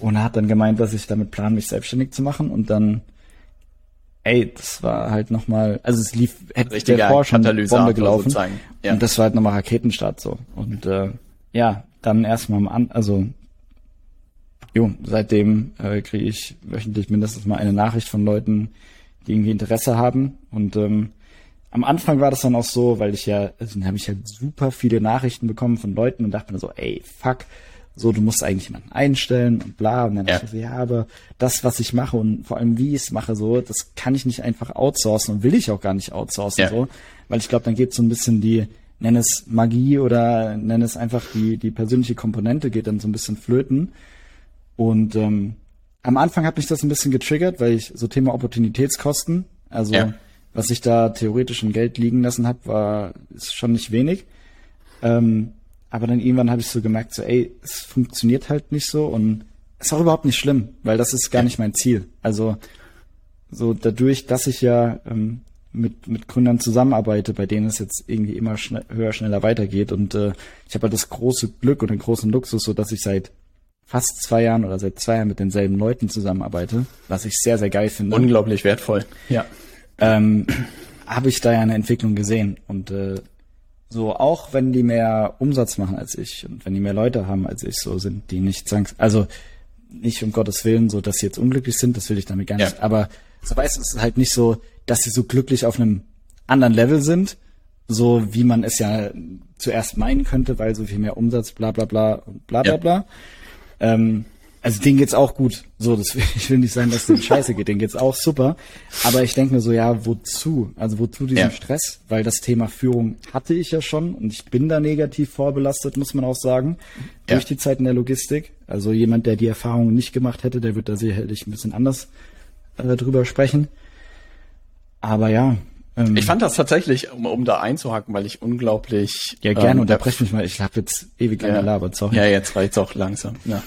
und er hat dann gemeint, dass ich damit plan, mich selbstständig zu machen und dann, ey, das war halt nochmal, also es lief, hätte Richtiger der vor schon Bombe gelaufen. Ja. Und das war halt nochmal Raketenstart so. Und äh, ja, dann erstmal am also jo, seitdem äh, kriege ich wöchentlich mindestens mal eine Nachricht von Leuten, die irgendwie Interesse haben. Und ähm, am Anfang war das dann auch so, weil ich ja, also dann habe ich halt super viele Nachrichten bekommen von Leuten und dachte mir so, ey, fuck, so, du musst eigentlich jemanden einstellen und bla. Und dann ja. dachte ich so, ja, aber das, was ich mache und vor allem wie ich es mache, so, das kann ich nicht einfach outsourcen und will ich auch gar nicht outsourcen, ja. so. Weil ich glaube, dann geht so ein bisschen die, nenn es Magie oder nenn es einfach die, die persönliche Komponente geht dann so ein bisschen flöten. Und ähm, am Anfang hat mich das ein bisschen getriggert, weil ich so Thema Opportunitätskosten, also ja. was ich da theoretisch in Geld liegen lassen habe, war ist schon nicht wenig. Ähm, aber dann irgendwann habe ich so gemerkt, so ey, es funktioniert halt nicht so und ist auch überhaupt nicht schlimm, weil das ist gar nicht mein Ziel. Also so dadurch, dass ich ja ähm, mit, mit Gründern zusammenarbeite, bei denen es jetzt irgendwie immer schnell, höher, schneller weitergeht und äh, ich habe halt das große Glück und den großen Luxus, so dass ich seit fast zwei Jahren oder seit zwei Jahren mit denselben Leuten zusammenarbeite, was ich sehr, sehr geil finde. Unglaublich wertvoll. Ja. Ähm, habe ich da ja eine Entwicklung gesehen. Und äh, so, auch wenn die mehr Umsatz machen als ich und wenn die mehr Leute haben als ich, so sind die nicht zanks also nicht um Gottes Willen, so dass sie jetzt unglücklich sind, das will ich damit gar nicht. Ja. Aber so weißt du, es ist halt nicht so, dass sie so glücklich auf einem anderen Level sind, so wie man es ja zuerst meinen könnte, weil so viel mehr Umsatz, bla bla bla und bla bla ja. bla. Ähm, also denen geht's auch gut. So, das, ich will nicht sagen, dass denen scheiße geht, denen geht's auch super. Aber ich denke mir so, ja, wozu? Also wozu diesen ja. Stress? Weil das Thema Führung hatte ich ja schon und ich bin da negativ vorbelastet, muss man auch sagen, ja. durch die Zeit in der Logistik. Also jemand, der die Erfahrung nicht gemacht hätte, der wird da sicherlich ein bisschen anders äh, drüber sprechen. Aber ja, ähm, ich fand das tatsächlich, um, um da einzuhaken, weil ich unglaublich. Ja, gerne ähm, unterbrech mich mal. Ich habe jetzt ewig ja, gelabert, sorry. Ja, jetzt reicht's auch langsam. Ja.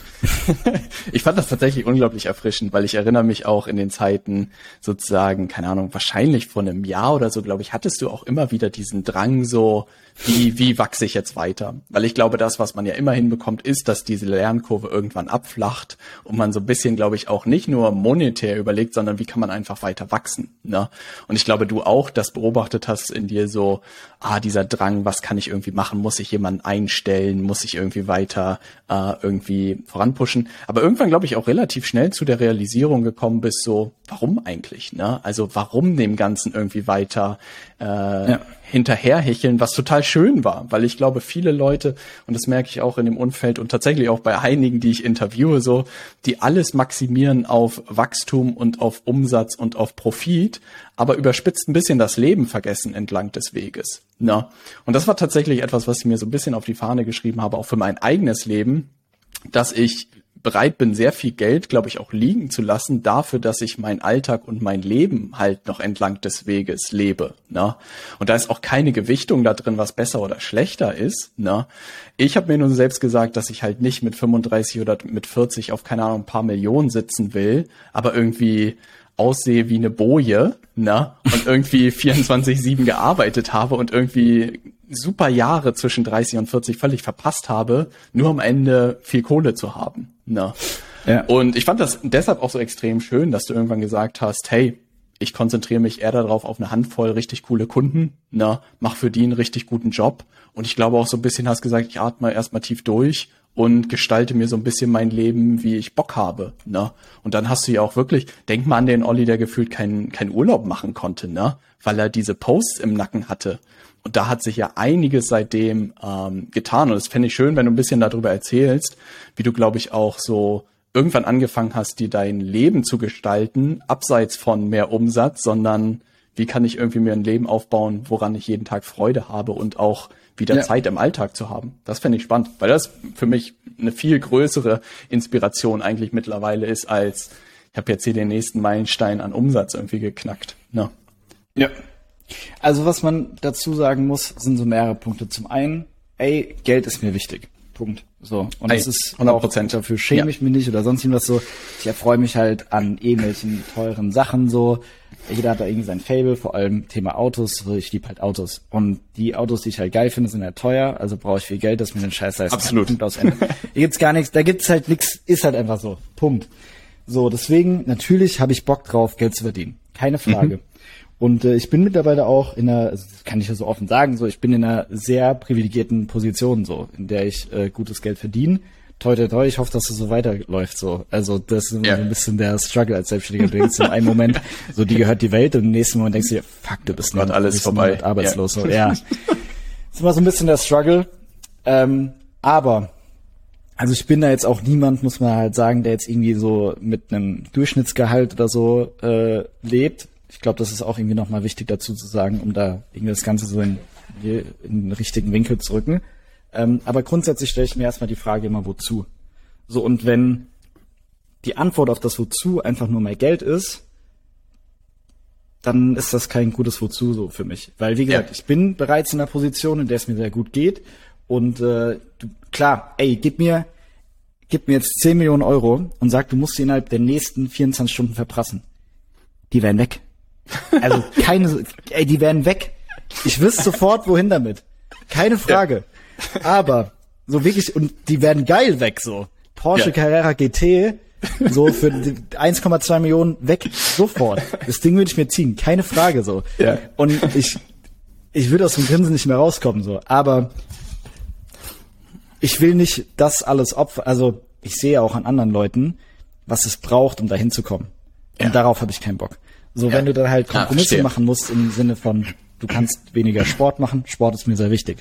ich fand das tatsächlich unglaublich erfrischend, weil ich erinnere mich auch in den Zeiten sozusagen, keine Ahnung, wahrscheinlich vor einem Jahr oder so, glaube ich, hattest du auch immer wieder diesen Drang so, wie, wie wachse ich jetzt weiter? Weil ich glaube, das, was man ja immer hinbekommt, ist, dass diese Lernkurve irgendwann abflacht und man so ein bisschen, glaube ich, auch nicht nur monetär überlegt, sondern wie kann man einfach weiter wachsen. Ne? Und ich glaube, du auch das beobachtet hast in dir so, ah, dieser Drang, was kann ich irgendwie machen? Muss ich jemanden einstellen? Muss ich irgendwie weiter äh, irgendwie voranpushen? Aber irgendwann, glaube ich, auch relativ schnell zu der Realisierung gekommen bist, so, warum eigentlich? Ne? Also warum dem Ganzen irgendwie weiter äh, ja. Hinterherhecheln, was total schön war, weil ich glaube, viele Leute, und das merke ich auch in dem Umfeld und tatsächlich auch bei einigen, die ich interviewe, so, die alles maximieren auf Wachstum und auf Umsatz und auf Profit, aber überspitzt ein bisschen das Leben vergessen entlang des Weges. Ne? Und das war tatsächlich etwas, was ich mir so ein bisschen auf die Fahne geschrieben habe, auch für mein eigenes Leben, dass ich bereit bin, sehr viel Geld, glaube ich, auch liegen zu lassen dafür, dass ich meinen Alltag und mein Leben halt noch entlang des Weges lebe. Ne? Und da ist auch keine Gewichtung da drin, was besser oder schlechter ist. Ne? Ich habe mir nun selbst gesagt, dass ich halt nicht mit 35 oder mit 40 auf, keine Ahnung, ein paar Millionen sitzen will, aber irgendwie aussehe wie eine Boje, ne? Und irgendwie 24-7 gearbeitet habe und irgendwie super Jahre zwischen 30 und 40 völlig verpasst habe, nur am Ende viel Kohle zu haben. Ne? Ja. Und ich fand das deshalb auch so extrem schön, dass du irgendwann gesagt hast, hey, ich konzentriere mich eher darauf auf eine Handvoll richtig coole Kunden, ne, mach für die einen richtig guten Job. Und ich glaube auch so ein bisschen hast gesagt, ich atme erstmal tief durch und gestalte mir so ein bisschen mein Leben, wie ich Bock habe, ne? Und dann hast du ja auch wirklich, denk mal an den Olli, der gefühlt keinen keinen Urlaub machen konnte, ne? Weil er diese Posts im Nacken hatte. Und da hat sich ja einiges seitdem ähm, getan. Und das fände ich schön, wenn du ein bisschen darüber erzählst, wie du, glaube ich, auch so irgendwann angefangen hast, dir dein Leben zu gestalten, abseits von mehr Umsatz, sondern wie kann ich irgendwie mir ein Leben aufbauen, woran ich jeden Tag Freude habe und auch wieder ja. Zeit im Alltag zu haben. Das fände ich spannend, weil das für mich eine viel größere Inspiration eigentlich mittlerweile ist, als ich habe jetzt hier den nächsten Meilenstein an Umsatz irgendwie geknackt. Ne? Ja, also was man dazu sagen muss, sind so mehrere Punkte. Zum einen, ey, Geld ist mir wichtig. Punkt. So. Und das ist 100 Prozent. Dafür schäme ja. ich mich nicht oder sonst irgendwas so. Ich erfreue mich halt an irgendwelchen teuren Sachen so. Jeder hat da irgendwie sein Fable, vor allem Thema Autos. Ich liebe halt Autos. Und die Autos, die ich halt geil finde, sind halt teuer. Also brauche ich viel Geld, dass mir den Scheiß leisten Absolut. Punkt aus Ende. Hier gibt's gar nichts, da gibt's halt nichts, ist halt einfach so. Punkt. So, deswegen, natürlich habe ich Bock drauf, Geld zu verdienen. Keine Frage. Mhm. Und äh, ich bin mittlerweile auch in einer, also kann ich ja so offen sagen, so ich bin in einer sehr privilegierten Position, so, in der ich äh, gutes Geld verdiene. Toi, toi, toi, ich hoffe, dass es so weiterläuft, so. Also, das ist immer ja. so ein bisschen der Struggle als Selbstständiger. Du denkst in einem Moment, so, die gehört die Welt und im nächsten Moment denkst du dir, fuck, du bist noch alles vorbei. arbeitslos, ja. so, ja. das ist immer so ein bisschen der Struggle. Ähm, aber, also ich bin da jetzt auch niemand, muss man halt sagen, der jetzt irgendwie so mit einem Durchschnittsgehalt oder so äh, lebt, ich glaube, das ist auch irgendwie nochmal wichtig dazu zu sagen, um da irgendwie das Ganze so in, in den richtigen Winkel zu rücken. Ähm, aber grundsätzlich stelle ich mir erstmal die Frage immer, wozu? So, und wenn die Antwort auf das Wozu einfach nur mehr Geld ist, dann ist das kein gutes Wozu so für mich. Weil, wie gesagt, ja. ich bin bereits in einer Position, in der es mir sehr gut geht. Und äh, du, klar, ey, gib mir, gib mir jetzt 10 Millionen Euro und sag, du musst sie innerhalb der nächsten 24 Stunden verprassen. Die wären weg. Also keine, ey, die werden weg. Ich wüsste sofort, wohin damit. Keine Frage. Ja. Aber so wirklich, und die werden geil weg, so. Porsche ja. Carrera GT, so für 1,2 Millionen weg, sofort. Das Ding würde ich mir ziehen, keine Frage, so. Ja. Und ich, ich würde aus dem Grinsen nicht mehr rauskommen, so. Aber ich will nicht das alles opfern, also ich sehe auch an anderen Leuten, was es braucht, um da hinzukommen. Und ja. darauf habe ich keinen Bock. So, ja. wenn du dann halt Kompromisse ja, machen musst im Sinne von, du kannst weniger Sport machen, Sport ist mir sehr wichtig.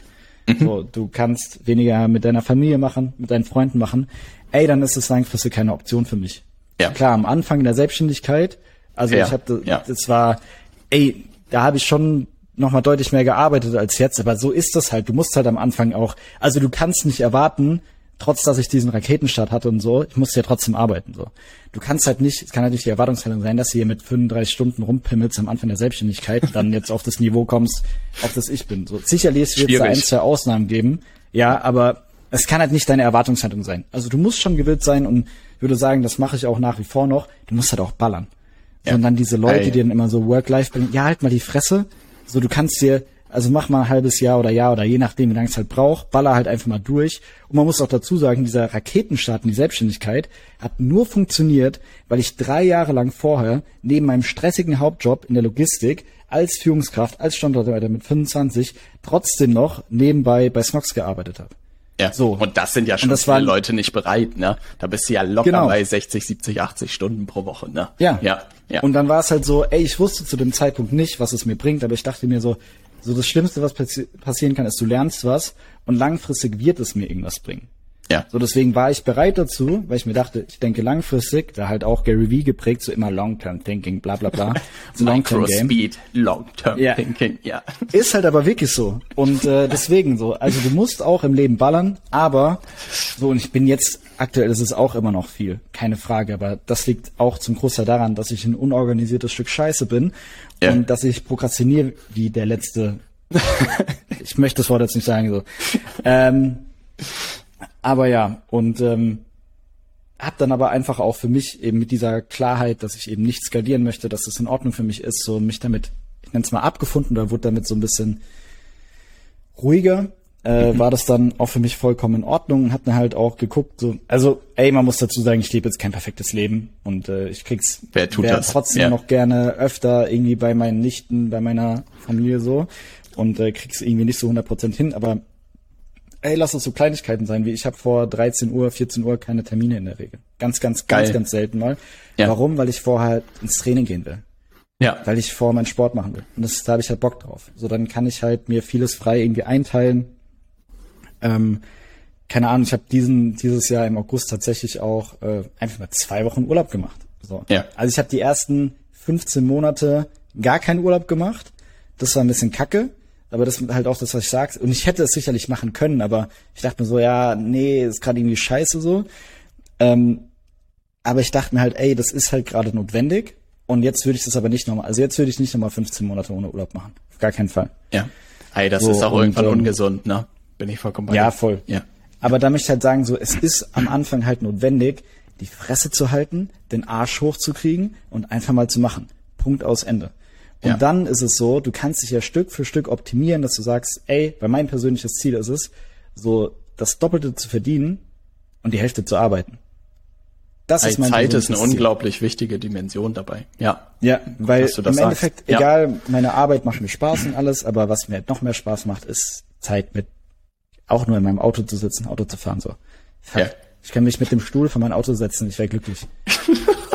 Mhm. So, du kannst weniger mit deiner Familie machen, mit deinen Freunden machen. Ey, dann ist es langfristig keine Option für mich. Ja. Klar, am Anfang in der Selbstständigkeit, also ja. ich hatte, ja. das war, ey, da habe ich schon nochmal deutlich mehr gearbeitet als jetzt, aber so ist das halt. Du musst halt am Anfang auch, also du kannst nicht erwarten, trotz dass ich diesen Raketenstart hatte und so, ich musste ja trotzdem arbeiten, so. Du kannst halt nicht, es kann halt nicht die Erwartungshaltung sein, dass du hier mit 35 Stunden rumpimmelst am Anfang der Selbstständigkeit, dann jetzt auf das Niveau kommst, auf das ich bin, so. Sicherlich wird es da ein, zwei Ausnahmen geben, ja, aber es kann halt nicht deine Erwartungshaltung sein. Also du musst schon gewillt sein und würde sagen, das mache ich auch nach wie vor noch, du musst halt auch ballern. Ja. Sondern diese Leute, die dann immer so Work-Life bringen, ja, halt mal die Fresse. So, du kannst dir, also mach mal ein halbes Jahr oder Jahr oder je nachdem, wie lange es halt braucht, baller halt einfach mal durch. Und man muss auch dazu sagen, dieser Raketenstart in die Selbstständigkeit hat nur funktioniert, weil ich drei Jahre lang vorher neben meinem stressigen Hauptjob in der Logistik als Führungskraft, als Standortleiter mit 25 trotzdem noch nebenbei bei Snox gearbeitet habe. Ja, so. Und das sind ja schon viele waren, Leute nicht bereit, ne? Da bist du ja locker genau. bei 60, 70, 80 Stunden pro Woche, ne? Ja. Ja. ja. Und dann war es halt so, ey, ich wusste zu dem Zeitpunkt nicht, was es mir bringt, aber ich dachte mir so, so das Schlimmste, was passi passieren kann, ist, du lernst was und langfristig wird es mir irgendwas bringen. Ja. So deswegen war ich bereit dazu, weil ich mir dachte, ich denke langfristig, da halt auch Gary Vee geprägt, so immer Long-Term Thinking, bla bla bla. So Long-Term Game. Speed, Long-Term ja. Thinking, ja. Ist halt aber wirklich so. Und äh, deswegen so, also du musst auch im Leben ballern, aber so, und ich bin jetzt, aktuell ist es auch immer noch viel, keine Frage, aber das liegt auch zum Großteil daran, dass ich ein unorganisiertes Stück Scheiße bin ja. und dass ich prokrastiniere wie der letzte. ich möchte das Wort jetzt nicht sagen so. Ähm, aber ja, und ähm, habe dann aber einfach auch für mich eben mit dieser Klarheit, dass ich eben nicht skalieren möchte, dass das in Ordnung für mich ist, so mich damit, ich nenne es mal abgefunden oder wurde damit so ein bisschen ruhiger, äh, war das dann auch für mich vollkommen in Ordnung und hab dann halt auch geguckt, so, also ey, man muss dazu sagen, ich lebe jetzt kein perfektes Leben und äh, ich krieg's Wer tut das? trotzdem ja. noch gerne öfter irgendwie bei meinen Nichten, bei meiner Familie so und äh, krieg's irgendwie nicht so 100% hin, aber ey, lass es so Kleinigkeiten sein, wie ich habe vor 13 Uhr, 14 Uhr keine Termine in der Regel. Ganz, ganz, Geil. ganz, ganz selten mal. Ja. Warum? Weil ich vorher ins Training gehen will. Ja. Weil ich vor meinen Sport machen will. Und das, da habe ich halt Bock drauf. So, dann kann ich halt mir vieles frei irgendwie einteilen. Ähm, keine Ahnung, ich habe diesen dieses Jahr im August tatsächlich auch äh, einfach mal zwei Wochen Urlaub gemacht. So. Ja. Also ich habe die ersten 15 Monate gar keinen Urlaub gemacht. Das war ein bisschen kacke. Aber das ist halt auch das, was ich sag. Und ich hätte es sicherlich machen können, aber ich dachte mir so, ja, nee, ist gerade irgendwie scheiße so. Ähm, aber ich dachte mir halt, ey, das ist halt gerade notwendig. Und jetzt würde ich das aber nicht nochmal, also jetzt würde ich nicht nochmal 15 Monate ohne Urlaub machen. Auf gar keinen Fall. Ja. Ey, das so, ist auch und, irgendwann ähm, ungesund, ne? Bin ich vollkommen bei Ja, voll. Ja. Aber da möchte ich halt sagen, so, es ist am Anfang halt notwendig, die Fresse zu halten, den Arsch hochzukriegen und einfach mal zu machen. Punkt aus Ende. Und ja. dann ist es so, du kannst dich ja Stück für Stück optimieren, dass du sagst, ey, weil mein persönliches Ziel ist es, so das Doppelte zu verdienen und die Hälfte zu arbeiten. Das ist mein Zeit ist eine Ziel. unglaublich wichtige Dimension dabei. Ja. Ja, weil im sagst. Endeffekt, ja. egal, meine Arbeit macht mir Spaß und alles, aber was mir noch mehr Spaß macht, ist Zeit mit auch nur in meinem Auto zu sitzen, Auto zu fahren, so. Ja. Ich kann mich mit dem Stuhl von meinem Auto setzen, ich wäre glücklich.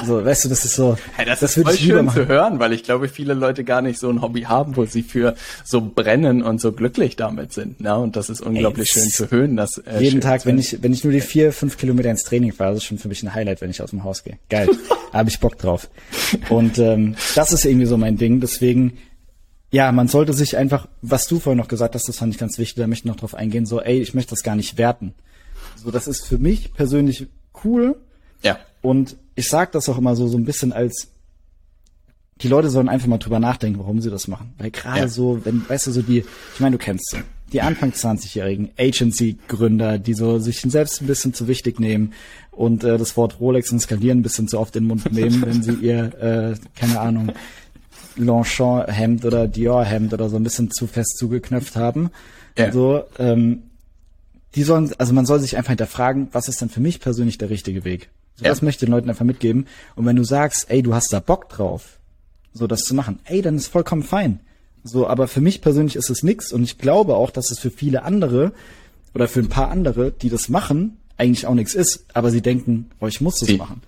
So, weißt du, das ist so. Hey, das, das ist voll schön zu hören, weil ich glaube, viele Leute gar nicht so ein Hobby haben, wo sie für so brennen und so glücklich damit sind. Ne? Und das ist unglaublich Ey, schön zu hören. Dass, äh, jeden Tag, wenn ich, wenn ich nur die vier, fünf Kilometer ins Training fahre, das ist schon für mich ein Highlight, wenn ich aus dem Haus gehe. Geil. da habe ich Bock drauf. Und ähm, das ist irgendwie so mein Ding. Deswegen, ja, man sollte sich einfach, was du vorhin noch gesagt hast, das fand ich ganz wichtig, da möchte ich noch drauf eingehen, so, ey, ich möchte das gar nicht werten. So, das ist für mich persönlich cool. Ja. Und ich sag das auch immer so, so ein bisschen als, die Leute sollen einfach mal drüber nachdenken, warum sie das machen. Weil gerade ja. so, wenn, weißt du, so die, ich meine, du kennst sie, die Anfang 20-jährigen Agency-Gründer, die so sich selbst ein bisschen zu wichtig nehmen und äh, das Wort Rolex und Skalieren ein bisschen zu oft in den Mund nehmen, wenn sie ihr, äh, keine Ahnung, Longchamp-Hemd oder Dior-Hemd oder so ein bisschen zu fest zugeknöpft haben. Ja. So, ähm, die sollen, also man soll sich einfach hinterfragen, was ist denn für mich persönlich der richtige Weg? So, ja. Das möchte ich den Leuten einfach mitgeben. Und wenn du sagst, ey, du hast da Bock drauf, so das zu machen, ey, dann ist vollkommen fein. So, aber für mich persönlich ist es nix und ich glaube auch, dass es für viele andere oder für ein paar andere, die das machen, eigentlich auch nichts ist, aber sie denken, oh, ich muss das die. machen.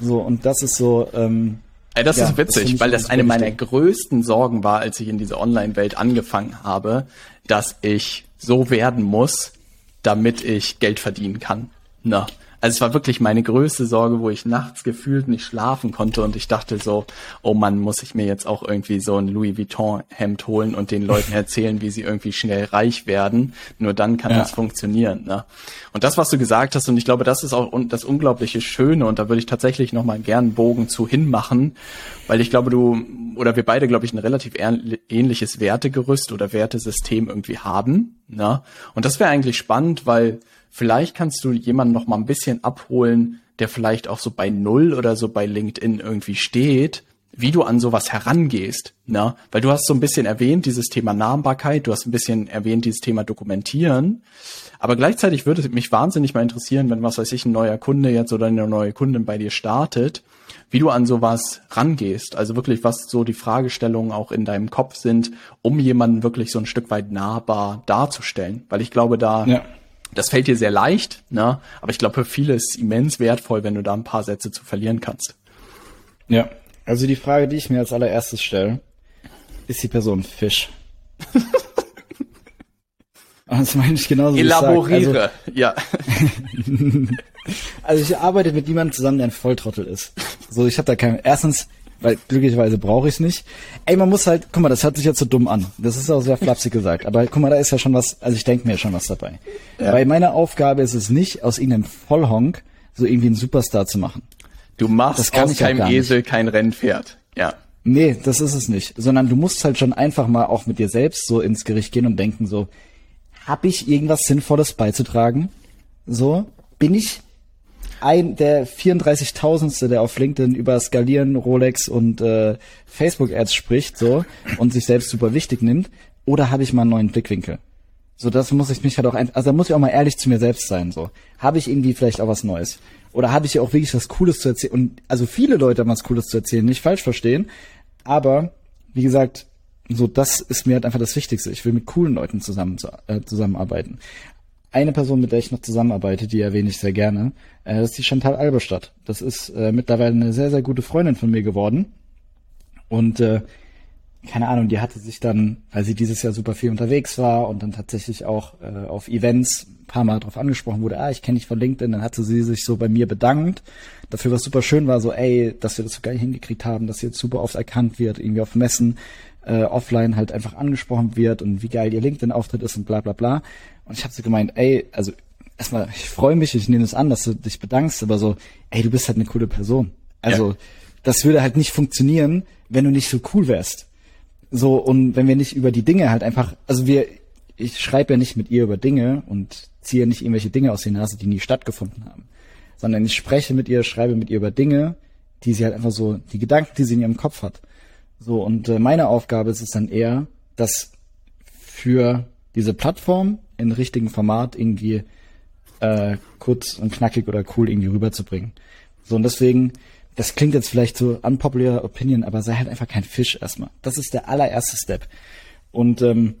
So, und das ist so, ähm, das ja, ist witzig, das weil das eine meiner größten Sorgen war, als ich in diese Online-Welt angefangen habe, dass ich so werden muss, damit ich Geld verdienen kann. Na, Also es war wirklich meine größte Sorge, wo ich nachts gefühlt nicht schlafen konnte und ich dachte so, oh Mann, muss ich mir jetzt auch irgendwie so ein Louis Vuitton Hemd holen und den Leuten erzählen, wie sie irgendwie schnell reich werden. Nur dann kann ja. das funktionieren. Ne? Und das, was du gesagt hast, und ich glaube, das ist auch das unglaubliche Schöne und da würde ich tatsächlich nochmal gern einen Bogen zu hinmachen, weil ich glaube, du oder wir beide, glaube ich, ein relativ ähnliches Wertegerüst oder Wertesystem irgendwie haben. Ne? Und das wäre eigentlich spannend, weil Vielleicht kannst du jemanden noch mal ein bisschen abholen, der vielleicht auch so bei Null oder so bei LinkedIn irgendwie steht, wie du an sowas herangehst, ne? Weil du hast so ein bisschen erwähnt, dieses Thema Nahbarkeit, du hast ein bisschen erwähnt, dieses Thema Dokumentieren. Aber gleichzeitig würde mich wahnsinnig mal interessieren, wenn, was weiß ich, ein neuer Kunde jetzt oder eine neue Kundin bei dir startet, wie du an sowas rangehst. Also wirklich, was so die Fragestellungen auch in deinem Kopf sind, um jemanden wirklich so ein Stück weit nahbar darzustellen. Weil ich glaube, da ja. Das fällt dir sehr leicht, ne? aber ich glaube, für viele ist es immens wertvoll, wenn du da ein paar Sätze zu verlieren kannst. Ja, also die Frage, die ich mir als allererstes stelle, ist die Person Fisch? das meine ich genauso. Elaboriere, also, ja. also ich arbeite mit jemandem zusammen, der ein Volltrottel ist. So, ich habe da kein. Erstens, weil glücklicherweise brauche ich es nicht. Ey, man muss halt, guck mal, das hört sich jetzt so dumm an. Das ist auch sehr flapsig gesagt. Aber guck mal, da ist ja schon was, also ich denke mir schon was dabei. Ja. Weil meine Aufgabe ist es nicht, aus irgendeinem Vollhonk so irgendwie einen Superstar zu machen. Du machst das kann aus keinem Esel kein Rennpferd. Ja. Nee, das ist es nicht. Sondern du musst halt schon einfach mal auch mit dir selbst so ins Gericht gehen und denken so, hab ich irgendwas Sinnvolles beizutragen? So, bin ich ein der 34.000ste, der auf LinkedIn über Skalieren, Rolex und äh, Facebook-Ads spricht, so und sich selbst super wichtig nimmt, oder habe ich mal einen neuen Blickwinkel? So, das muss ich mich halt auch ein, also da muss ich auch mal ehrlich zu mir selbst sein. So, habe ich irgendwie vielleicht auch was Neues? Oder habe ich ja auch wirklich was Cooles zu erzählen? Und also viele Leute haben was Cooles zu erzählen, nicht falsch verstehen. Aber wie gesagt, so das ist mir halt einfach das Wichtigste. Ich will mit coolen Leuten zusammen äh, zusammenarbeiten eine Person, mit der ich noch zusammenarbeite, die erwähne ich sehr gerne, äh, das ist die Chantal Alberstadt. Das ist äh, mittlerweile eine sehr, sehr gute Freundin von mir geworden. Und äh, keine Ahnung, die hatte sich dann, weil sie dieses Jahr super viel unterwegs war und dann tatsächlich auch äh, auf Events ein paar Mal drauf angesprochen wurde, ah, ich kenne dich von LinkedIn, dann hatte sie sich so bei mir bedankt. Dafür, was super schön war, so, ey, dass wir das so geil hingekriegt haben, dass sie jetzt super oft erkannt wird, irgendwie auf Messen, äh, offline halt einfach angesprochen wird und wie geil ihr LinkedIn-Auftritt ist und bla bla bla. Und ich habe so gemeint, ey, also erstmal, ich freue mich, ich nehme es an, dass du dich bedankst, aber so, ey, du bist halt eine coole Person. Also, ja. das würde halt nicht funktionieren, wenn du nicht so cool wärst. So, und wenn wir nicht über die Dinge halt einfach, also wir, ich schreibe ja nicht mit ihr über Dinge und ziehe nicht irgendwelche Dinge aus der Nase, die nie stattgefunden haben. Sondern ich spreche mit ihr, schreibe mit ihr über Dinge, die sie halt einfach so, die Gedanken, die sie in ihrem Kopf hat. So, und äh, meine Aufgabe ist es dann eher, das für diese Plattform in richtigen Format irgendwie äh, kurz und knackig oder cool irgendwie rüberzubringen. So und deswegen, das klingt jetzt vielleicht so unpopular Opinion, aber sei halt einfach kein Fisch erstmal. Das ist der allererste Step. Und ähm,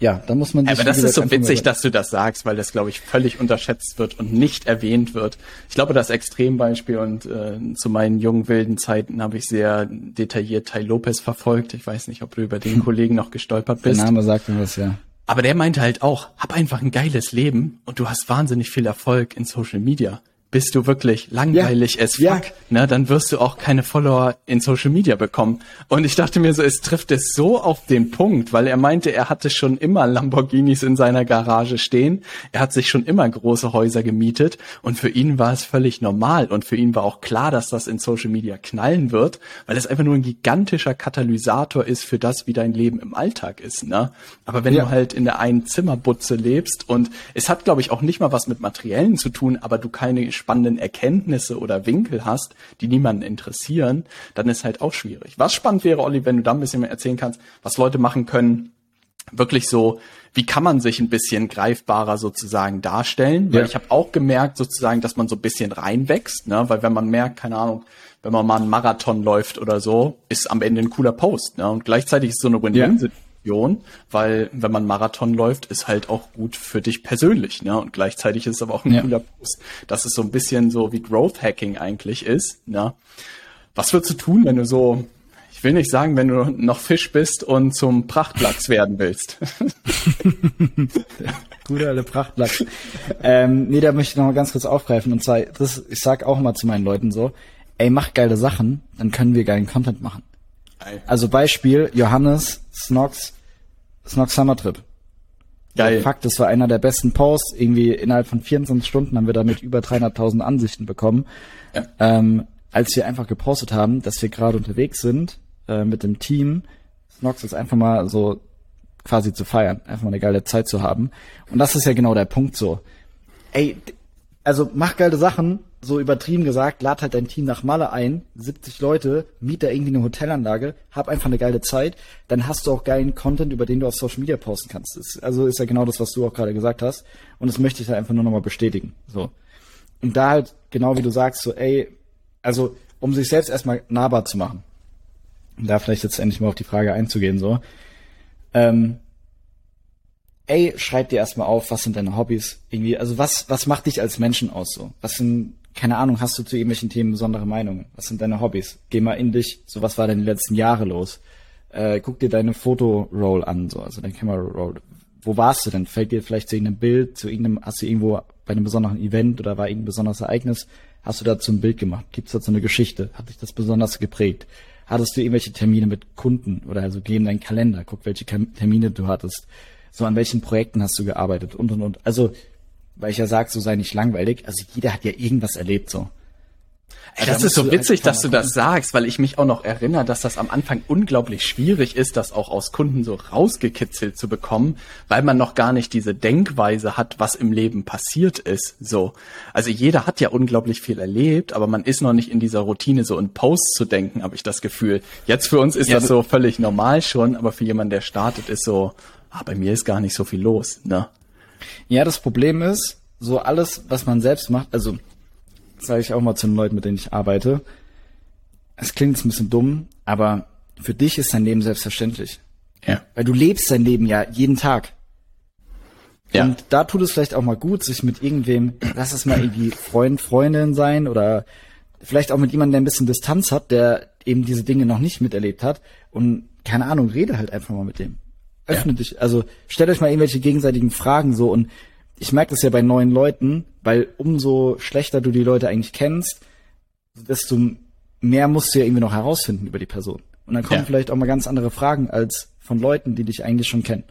ja, da muss man sich. Aber das ist so witzig, dass du das sagst, weil das, glaube ich, völlig unterschätzt wird und nicht erwähnt wird. Ich glaube, das Extrembeispiel und äh, zu meinen jungen wilden Zeiten habe ich sehr detailliert Tai Lopez verfolgt. Ich weiß nicht, ob du über den Kollegen noch gestolpert bist. Der Name sagt mir was, ja. Aber der meinte halt auch, hab einfach ein geiles Leben und du hast wahnsinnig viel Erfolg in Social Media bist du wirklich langweilig ja. as fuck, ja. ne, dann wirst du auch keine Follower in Social Media bekommen. Und ich dachte mir so, es trifft es so auf den Punkt, weil er meinte, er hatte schon immer Lamborghinis in seiner Garage stehen. Er hat sich schon immer große Häuser gemietet und für ihn war es völlig normal und für ihn war auch klar, dass das in Social Media knallen wird, weil es einfach nur ein gigantischer Katalysator ist für das, wie dein Leben im Alltag ist, ne? Aber wenn ja. du halt in der einen Zimmerbutze lebst und es hat, glaube ich, auch nicht mal was mit Materiellen zu tun, aber du keine spannenden Erkenntnisse oder Winkel hast, die niemanden interessieren, dann ist halt auch schwierig. Was spannend wäre, Olli, wenn du da ein bisschen mehr erzählen kannst, was Leute machen können, wirklich so, wie kann man sich ein bisschen greifbarer sozusagen darstellen? Weil ja. ich habe auch gemerkt sozusagen, dass man so ein bisschen reinwächst, ne? weil wenn man merkt, keine Ahnung, wenn man mal einen Marathon läuft oder so, ist am Ende ein cooler Post. Ne? Und gleichzeitig ist so eine Win-Win-Situation. Ja. Option, weil wenn man Marathon läuft, ist halt auch gut für dich persönlich, ne? Und gleichzeitig ist es aber auch ein ja. cooler Post, dass es so ein bisschen so wie Growth Hacking eigentlich ist, ne? Was würdest du tun, wenn du so, ich will nicht sagen, wenn du noch Fisch bist und zum Prachtlachs werden willst. Gute alte Prachtlachs. ähm, nee, da möchte ich noch mal ganz kurz aufgreifen. Und zwar, das, ich sag auch mal zu meinen Leuten so, ey, mach geile Sachen, dann können wir geilen Content machen. Also Beispiel, Johannes, Snox, Snox Summer Trip. Geil. Fakt, das war einer der besten Posts. Irgendwie innerhalb von 24 Stunden haben wir damit über 300.000 Ansichten bekommen. Ja. Ähm, als wir einfach gepostet haben, dass wir gerade unterwegs sind äh, mit dem Team, Snox ist einfach mal so quasi zu feiern, einfach mal eine geile Zeit zu haben. Und das ist ja genau der Punkt so. Ey, also mach geile Sachen, so übertrieben gesagt, lad halt dein Team nach Malle ein, 70 Leute, miet da irgendwie eine Hotelanlage, hab einfach eine geile Zeit, dann hast du auch geilen Content, über den du auf Social Media posten kannst. Das, also ist ja genau das, was du auch gerade gesagt hast. Und das möchte ich halt einfach nur nochmal bestätigen. So. Und da halt, genau wie du sagst, so, ey, also um sich selbst erstmal nahbar zu machen. Und da vielleicht jetzt endlich mal auf die Frage einzugehen, so. Ähm, ey, schreib dir erstmal auf, was sind deine Hobbys? Irgendwie, also was, was macht dich als Menschen aus so? Was sind, keine Ahnung, hast du zu irgendwelchen Themen besondere Meinungen? Was sind deine Hobbys? Geh mal in dich, so was war denn die letzten Jahre los? Äh, guck dir deine Fotoroll an, so, also deine Camera Roll. Wo warst du denn? Fällt dir vielleicht zu irgendeinem Bild, zu irgendeinem, hast du irgendwo bei einem besonderen Event oder war irgendein besonderes Ereignis, hast du dazu ein Bild gemacht? Gibt's dazu eine Geschichte? Hat dich das besonders geprägt? Hattest du irgendwelche Termine mit Kunden oder also geh in deinen Kalender, guck, welche Termine du hattest so an welchen Projekten hast du gearbeitet und und und. Also, weil ich ja sag, so sei nicht langweilig. Also jeder hat ja irgendwas erlebt so. Ey, das ist so witzig, dass du das sagst, weil ich mich auch noch erinnere, dass das am Anfang unglaublich schwierig ist, das auch aus Kunden so rausgekitzelt zu bekommen, weil man noch gar nicht diese Denkweise hat, was im Leben passiert ist. So, also jeder hat ja unglaublich viel erlebt, aber man ist noch nicht in dieser Routine so in Posts zu denken, habe ich das Gefühl. Jetzt für uns ist ja, das so völlig normal schon, aber für jemanden, der startet, ist so, ah, bei mir ist gar nicht so viel los, ne? Ja, das Problem ist, so alles, was man selbst macht, also sage ich auch mal zu den Leuten, mit denen ich arbeite, es klingt jetzt ein bisschen dumm, aber für dich ist dein Leben selbstverständlich. Ja. Weil du lebst dein Leben ja jeden Tag. Ja. Und da tut es vielleicht auch mal gut, sich mit irgendwem, lass es mal irgendwie Freund, Freundin sein oder vielleicht auch mit jemandem, der ein bisschen Distanz hat, der eben diese Dinge noch nicht miterlebt hat und keine Ahnung, rede halt einfach mal mit dem. Öffne ja. dich, also stellt euch mal irgendwelche gegenseitigen Fragen so und ich merke das ja bei neuen Leuten, weil umso schlechter du die Leute eigentlich kennst, desto mehr musst du ja irgendwie noch herausfinden über die Person. Und dann kommen ja. vielleicht auch mal ganz andere Fragen als von Leuten, die dich eigentlich schon kennen.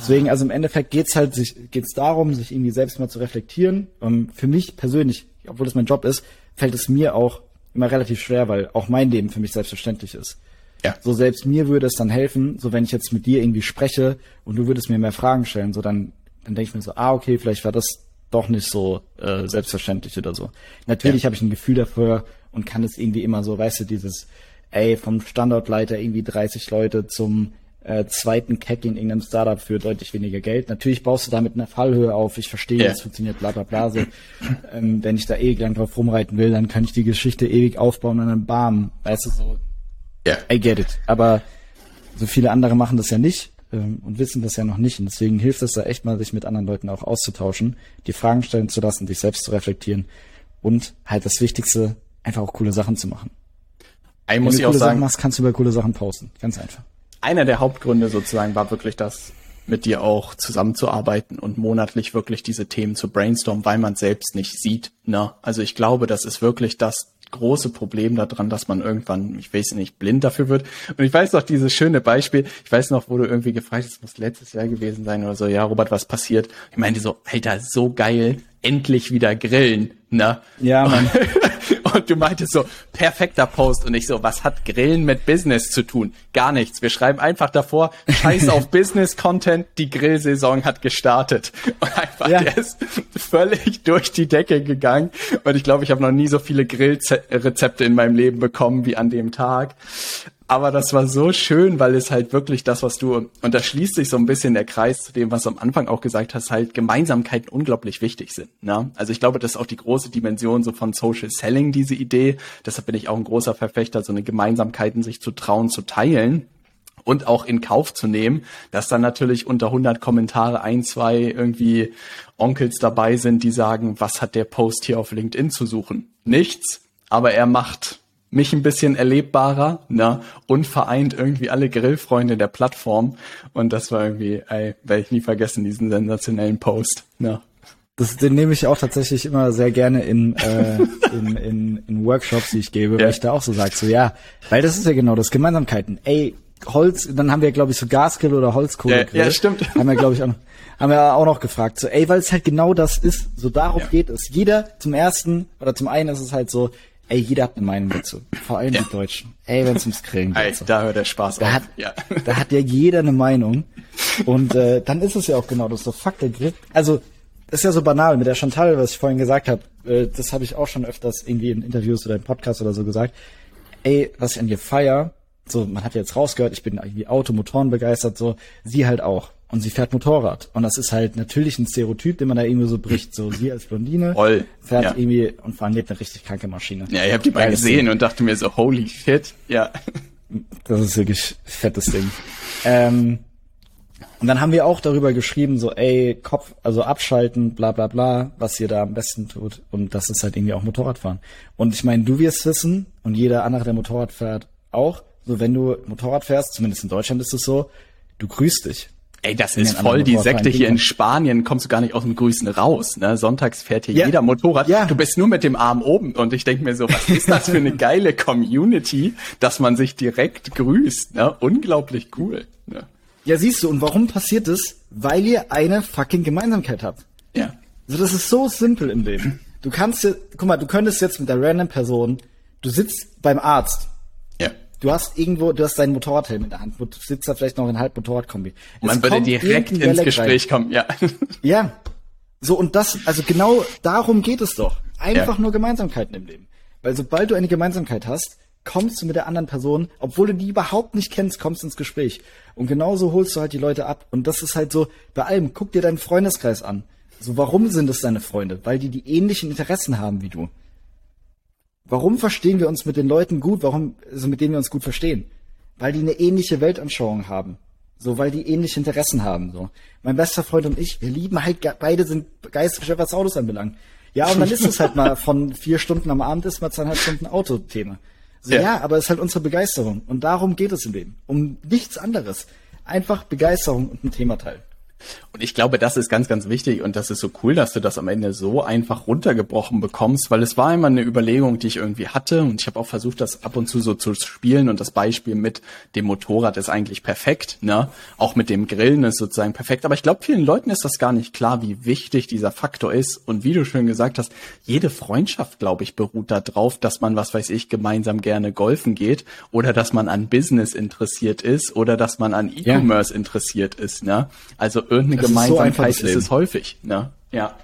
Deswegen, also im Endeffekt geht's halt sich, geht's darum, sich irgendwie selbst mal zu reflektieren. Um, ähm, für mich persönlich, obwohl das mein Job ist, fällt es mir auch immer relativ schwer, weil auch mein Leben für mich selbstverständlich ist. Ja. So selbst mir würde es dann helfen, so wenn ich jetzt mit dir irgendwie spreche und du würdest mir mehr Fragen stellen, so dann, dann denke ich mir so, ah, okay, vielleicht war das doch nicht so äh, selbstverständlich oder so. Natürlich ja. habe ich ein Gefühl dafür und kann es irgendwie immer so, weißt du, dieses, ey, vom Standortleiter irgendwie 30 Leute zum äh, zweiten Keck in irgendeinem Startup für deutlich weniger Geld. Natürlich baust du damit eine Fallhöhe auf. Ich verstehe, ja. es funktioniert, bla bla bla. So. ähm, wenn ich da ewig lang drauf rumreiten will, dann kann ich die Geschichte ewig aufbauen und dann bam, weißt du, so ja. I get it. Aber so viele andere machen das ja nicht ähm, und wissen das ja noch nicht. Und deswegen hilft es da echt mal, sich mit anderen Leuten auch auszutauschen, die Fragen stellen zu lassen, dich selbst zu reflektieren und halt das Wichtigste, einfach auch coole Sachen zu machen. Ein muss Wenn du ich coole auch sagen, Sachen machst, kannst du über coole Sachen posten. Ganz einfach. Einer der Hauptgründe sozusagen war wirklich das, mit dir auch zusammenzuarbeiten und monatlich wirklich diese Themen zu brainstormen, weil man selbst nicht sieht. Ne? Also ich glaube, das ist wirklich das, große Problem daran, dass man irgendwann, ich weiß nicht, blind dafür wird. Und ich weiß noch dieses schöne Beispiel, ich weiß noch, wo du irgendwie gefragt hast, muss letztes Jahr gewesen sein oder so, ja, Robert, was passiert? Ich meinte so, Alter, so geil, endlich wieder grillen, ne? Ja, Mann. Und du meintest so, perfekter Post. Und ich so, was hat Grillen mit Business zu tun? Gar nichts. Wir schreiben einfach davor, scheiß auf Business-Content, die Grillsaison hat gestartet. Und einfach, ja. der ist völlig durch die Decke gegangen. Und ich glaube, ich habe noch nie so viele Grillrezepte in meinem Leben bekommen wie an dem Tag. Aber das war so schön, weil es halt wirklich das, was du, und da schließt sich so ein bisschen der Kreis zu dem, was du am Anfang auch gesagt hast, halt Gemeinsamkeiten unglaublich wichtig sind. Ne? Also ich glaube, das ist auch die große Dimension so von Social Selling, diese Idee. Deshalb bin ich auch ein großer Verfechter, so eine Gemeinsamkeiten sich zu trauen, zu teilen und auch in Kauf zu nehmen, dass dann natürlich unter 100 Kommentare ein, zwei irgendwie Onkels dabei sind, die sagen, was hat der Post hier auf LinkedIn zu suchen? Nichts, aber er macht mich ein bisschen erlebbarer, ne, und vereint irgendwie alle Grillfreunde der Plattform. Und das war irgendwie, ey, werde ich nie vergessen, diesen sensationellen Post, ne. Das, den nehme ich auch tatsächlich immer sehr gerne in, äh, in, in, in Workshops, die ich gebe, ja. weil ich da auch so sage, so ja, weil das ist ja genau das, Gemeinsamkeiten. Ey, Holz, dann haben wir, glaube ich, so Gasgrill oder Holzkohlegrill. Ja, ja, stimmt. Haben wir, glaube ich, auch noch, haben wir auch noch gefragt. So, ey, weil es halt genau das ist. So darauf ja. geht es. Jeder zum ersten oder zum einen ist es halt so, ey, jeder hat eine Meinung dazu. Vor allem ja. die Deutschen. Ey, wenn es ums Grillen geht. Ey, so. Da hört der Spaß da auf. Hat, ja. Da hat ja jeder eine Meinung. Und äh, dann ist es ja auch genau das. So, fuck, der Grill. Also, ist ja so banal mit der Chantal, was ich vorhin gesagt habe. Äh, das habe ich auch schon öfters irgendwie in Interviews oder im Podcast oder so gesagt. Ey, was ich an dir feier, so, man hat jetzt rausgehört, ich bin irgendwie Automotoren begeistert, so, sie halt auch. Und sie fährt Motorrad. Und das ist halt natürlich ein Stereotyp, den man da irgendwie so bricht. So, sie als Blondine Voll. fährt ja. irgendwie und vor allem eine richtig kranke Maschine. Ja, ich habe die mal gesehen Ding. und dachte mir so, holy shit, ja. Das ist wirklich fettes Ding. ähm, und dann haben wir auch darüber geschrieben, so, ey, Kopf, also abschalten, bla bla bla, was ihr da am besten tut. Und das ist halt irgendwie auch Motorradfahren. Und ich meine, du wirst wissen, und jeder andere, der Motorrad fährt, auch, so wenn du Motorrad fährst, zumindest in Deutschland ist es so, du grüßt dich. Ey, das ist voll die Sekte hier in Spanien, kommst du gar nicht aus dem Grüßen raus. Ne? Sonntags fährt hier ja. jeder Motorrad. Ja. Du bist nur mit dem Arm oben und ich denk mir so, was ist das für eine geile Community, dass man sich direkt grüßt. Ne? Unglaublich cool. Ne? Ja, siehst du, und warum passiert das? Weil ihr eine fucking Gemeinsamkeit habt. Ja. Also das ist so simpel im Leben. Du kannst, guck mal, du könntest jetzt mit der random Person, du sitzt beim Arzt du hast irgendwo, du hast deinen Motorradhelm in der Hand, du sitzt da vielleicht noch in halb Motorradkombi. Man würde direkt ins Gespräch rein. kommen, ja. Ja. So, und das, also genau darum geht es doch. Einfach ja. nur Gemeinsamkeiten im Leben. Weil sobald du eine Gemeinsamkeit hast, kommst du mit der anderen Person, obwohl du die überhaupt nicht kennst, kommst ins Gespräch. Und genauso holst du halt die Leute ab. Und das ist halt so, bei allem, guck dir deinen Freundeskreis an. So, warum sind es deine Freunde? Weil die die ähnlichen Interessen haben wie du. Warum verstehen wir uns mit den Leuten gut? Warum, also mit denen wir uns gut verstehen? Weil die eine ähnliche Weltanschauung haben. So, weil die ähnliche Interessen haben, so. Mein bester Freund und ich, wir lieben halt, beide sind begeistert, was Autos anbelangt. Ja, und dann ist es halt mal von vier Stunden am Abend ist mal zweieinhalb Stunden Autothema. So, ja. ja, aber es ist halt unsere Begeisterung. Und darum geht es im Leben. Um nichts anderes. Einfach Begeisterung und ein Thema teilen. Und ich glaube, das ist ganz, ganz wichtig und das ist so cool, dass du das am Ende so einfach runtergebrochen bekommst, weil es war immer eine Überlegung, die ich irgendwie hatte und ich habe auch versucht, das ab und zu so zu spielen und das Beispiel mit dem Motorrad ist eigentlich perfekt, ne? Auch mit dem Grillen ist sozusagen perfekt, aber ich glaube, vielen Leuten ist das gar nicht klar, wie wichtig dieser Faktor ist und wie du schön gesagt hast, jede Freundschaft, glaube ich, beruht darauf, dass man, was weiß ich, gemeinsam gerne golfen geht oder dass man an Business interessiert ist oder dass man an E-Commerce ja. interessiert ist, ne? Also irgendeine Gemeinsamkeit ist, so ist es häufig. Ne? Ja.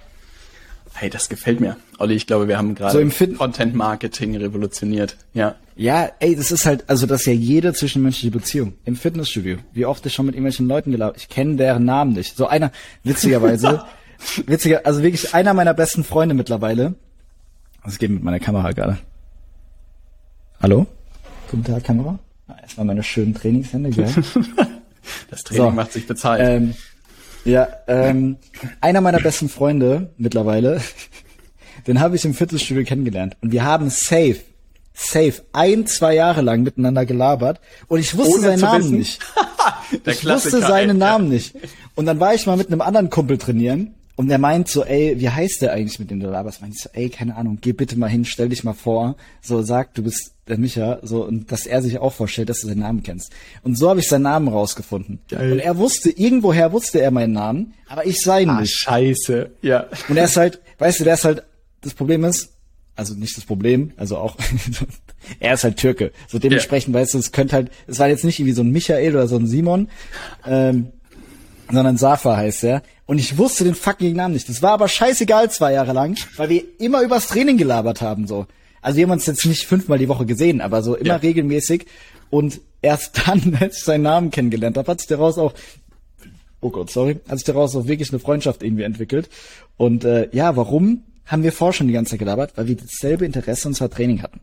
Hey, das gefällt mir. Olli, ich glaube, wir haben gerade so Content Marketing revolutioniert. Ja. Ja, ey, das ist halt, also das ist ja jede zwischenmenschliche Beziehung. Im Fitnessstudio. Wie oft ich schon mit irgendwelchen Leuten gelaufen. Ich kenne deren Namen nicht. So einer, witzigerweise, witziger, also wirklich einer meiner besten Freunde mittlerweile. Was geht mit meiner Kamera gerade? Hallo? Guten Tag, Kamera. Ah, erstmal meine schönen Trainingshände, gell? das Training so, macht sich bezahlt. Ähm, ja, ähm, einer meiner besten Freunde mittlerweile, den habe ich im Fitnessstudio kennengelernt. Und wir haben safe, safe, ein, zwei Jahre lang miteinander gelabert. Und ich wusste Ohne seinen Namen wissen. nicht. ich wusste seinen. Namen nicht. Und dann war ich mal mit einem anderen Kumpel trainieren. Und der meint so, ey, wie heißt der eigentlich mit dem du laberst? Meint ich so, ey, keine Ahnung, geh bitte mal hin, stell dich mal vor. So, sag, du bist der Micha, so, und dass er sich auch vorstellt, dass du seinen Namen kennst. Und so habe ich seinen Namen rausgefunden. Geil. Und er wusste, irgendwoher wusste er meinen Namen, aber ich sei ah, nicht. Scheiße, ja. Und er ist halt, weißt du, der ist halt, das Problem ist, also nicht das Problem, also auch, er ist halt Türke. So dementsprechend, ja. weißt du, es könnte halt, es war jetzt nicht irgendwie so ein Michael oder so ein Simon, ähm, sondern Safa heißt er. Und ich wusste den fucking Namen nicht. Das war aber scheißegal zwei Jahre lang, weil wir immer übers Training gelabert haben, so. Also wir haben uns jetzt nicht fünfmal die Woche gesehen, aber so immer ja. regelmäßig. Und erst dann, als ich seinen Namen kennengelernt habe, hat sich daraus auch, oh Gott, sorry, hat sich daraus auch wirklich eine Freundschaft irgendwie entwickelt. Und äh, ja, warum haben wir vorher schon die ganze Zeit gelabert? Weil wir dasselbe Interesse und zwar Training hatten.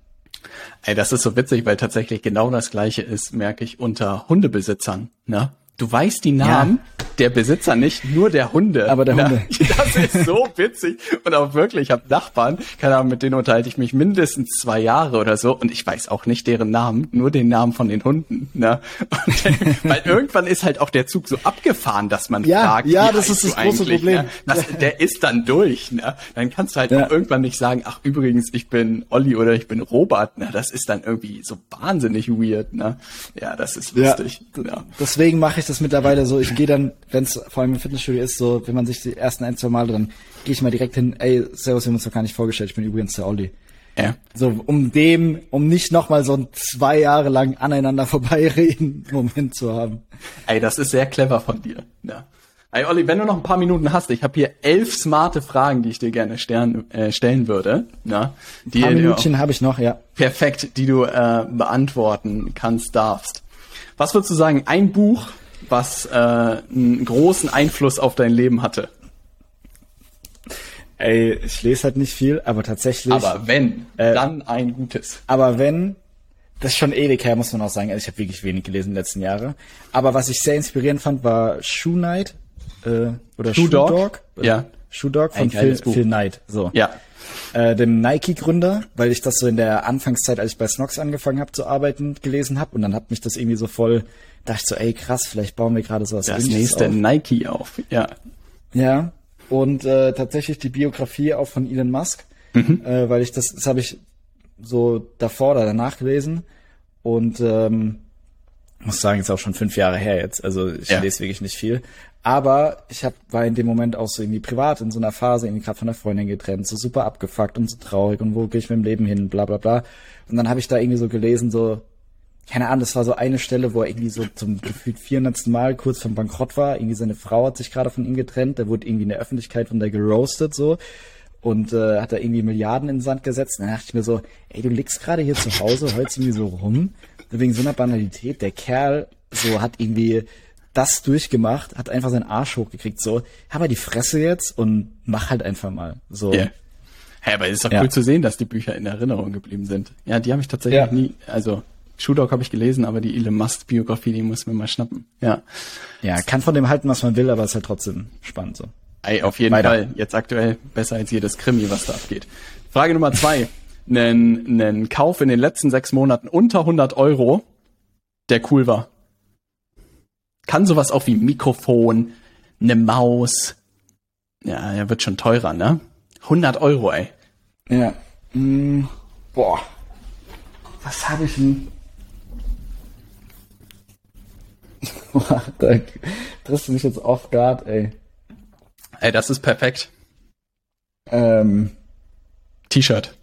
Ey, das ist so witzig, weil tatsächlich genau das gleiche ist, merke ich, unter Hundebesitzern. Ne? Du weißt die Namen, ja. Der Besitzer nicht, nur der Hunde. Aber der Hunde. Das ist so witzig. Und auch wirklich, ich habe Nachbarn, keine Ahnung, mit denen unterhalte ich mich mindestens zwei Jahre oder so. Und ich weiß auch nicht deren Namen, nur den Namen von den Hunden. Ne? Und, weil irgendwann ist halt auch der Zug so abgefahren, dass man ja, fragt, ja, das ist das große Problem. Ne? Das, der ist dann durch. Ne? Dann kannst du halt ja. auch irgendwann nicht sagen, ach übrigens, ich bin Olli oder ich bin Robert. Ne? Das ist dann irgendwie so wahnsinnig weird. Ne? Ja, das ist lustig. Ja, ja. Deswegen mache ich das mittlerweile so. Ich gehe dann, wenn es vor allem im Fitnessstudio ist, so, wenn man sich die ersten ein, zwei Mal drin, gehe ich mal direkt hin, ey, Servus, wir haben uns doch gar nicht vorgestellt, ich bin übrigens der Olli. Ja. So, um dem, um nicht nochmal so ein zwei Jahre lang aneinander vorbeireden Moment zu haben. Ey, das ist sehr clever von dir. Ja. Ey, Olli, wenn du noch ein paar Minuten hast, ich habe hier elf smarte Fragen, die ich dir gerne stern, äh, stellen würde. Ja, die ein paar Minuten habe ich noch, ja. Perfekt, die du äh, beantworten kannst, darfst. Was würdest du sagen, ein Buch, was äh, einen großen Einfluss auf dein Leben hatte? Ey, ich lese halt nicht viel, aber tatsächlich. Aber wenn, äh, dann ein gutes. Aber wenn, das ist schon ewig her, muss man auch sagen. Also ich habe wirklich wenig gelesen in den letzten Jahren. Aber was ich sehr inspirierend fand, war Shoe Knight äh, oder Shoe, Dog. Dog. Ja. Shoe Dog von Phil, Phil Knight. So. Ja. Äh, dem Nike-Gründer, weil ich das so in der Anfangszeit, als ich bei Snox angefangen habe zu arbeiten, gelesen habe und dann hat mich das irgendwie so voll, dachte ich so, ey krass, vielleicht bauen wir gerade sowas Das nächste auf. Nike auf, ja. Ja. Und äh, tatsächlich die Biografie auch von Elon Musk, mhm. äh, weil ich das, das habe ich so davor oder danach gelesen und ähm, muss sagen, ist auch schon fünf Jahre her jetzt. Also ich ja. lese wirklich nicht viel. Aber ich hab, war in dem Moment auch so irgendwie privat in so einer Phase, irgendwie gerade von der Freundin getrennt, so super abgefuckt und so traurig und wo gehe ich mit dem Leben hin, bla bla bla. Und dann habe ich da irgendwie so gelesen, so, keine Ahnung, das war so eine Stelle, wo er irgendwie so zum gefühlt 400. Mal kurz vom Bankrott war. Irgendwie seine Frau hat sich gerade von ihm getrennt, der wurde irgendwie in der Öffentlichkeit von der geroastet so und äh, hat da irgendwie Milliarden in den Sand gesetzt. Und dann dachte ich mir so, ey, du liegst gerade hier zu Hause, heulst irgendwie so rum, wegen so einer Banalität. Der Kerl so hat irgendwie das durchgemacht, hat einfach seinen Arsch hochgekriegt, so, hab mal die Fresse jetzt und mach halt einfach mal. So. Yeah. Hey, aber es ist doch ja. cool zu sehen, dass die Bücher in Erinnerung geblieben sind. Ja, die habe ich tatsächlich ja. nie, also Shoe Dog habe ich gelesen, aber die Elon Musk Biografie, die muss mir mal schnappen. Ja. Ja, kann von dem halten, was man will, aber ist halt trotzdem spannend so. Ey, auf jeden Weiter. Fall. Jetzt aktuell besser als jedes Krimi, was da abgeht. Frage Nummer zwei. Nen, nen Kauf in den letzten sechs Monaten unter 100 Euro, der cool war. Kann sowas auch wie Mikrofon, ne Maus. Ja, er wird schon teurer, ne? 100 Euro, ey. Ja. Mm, boah. Was habe ich denn? da triffst du mich jetzt off guard, ey. Ey, das ist perfekt. Ähm. T-Shirt.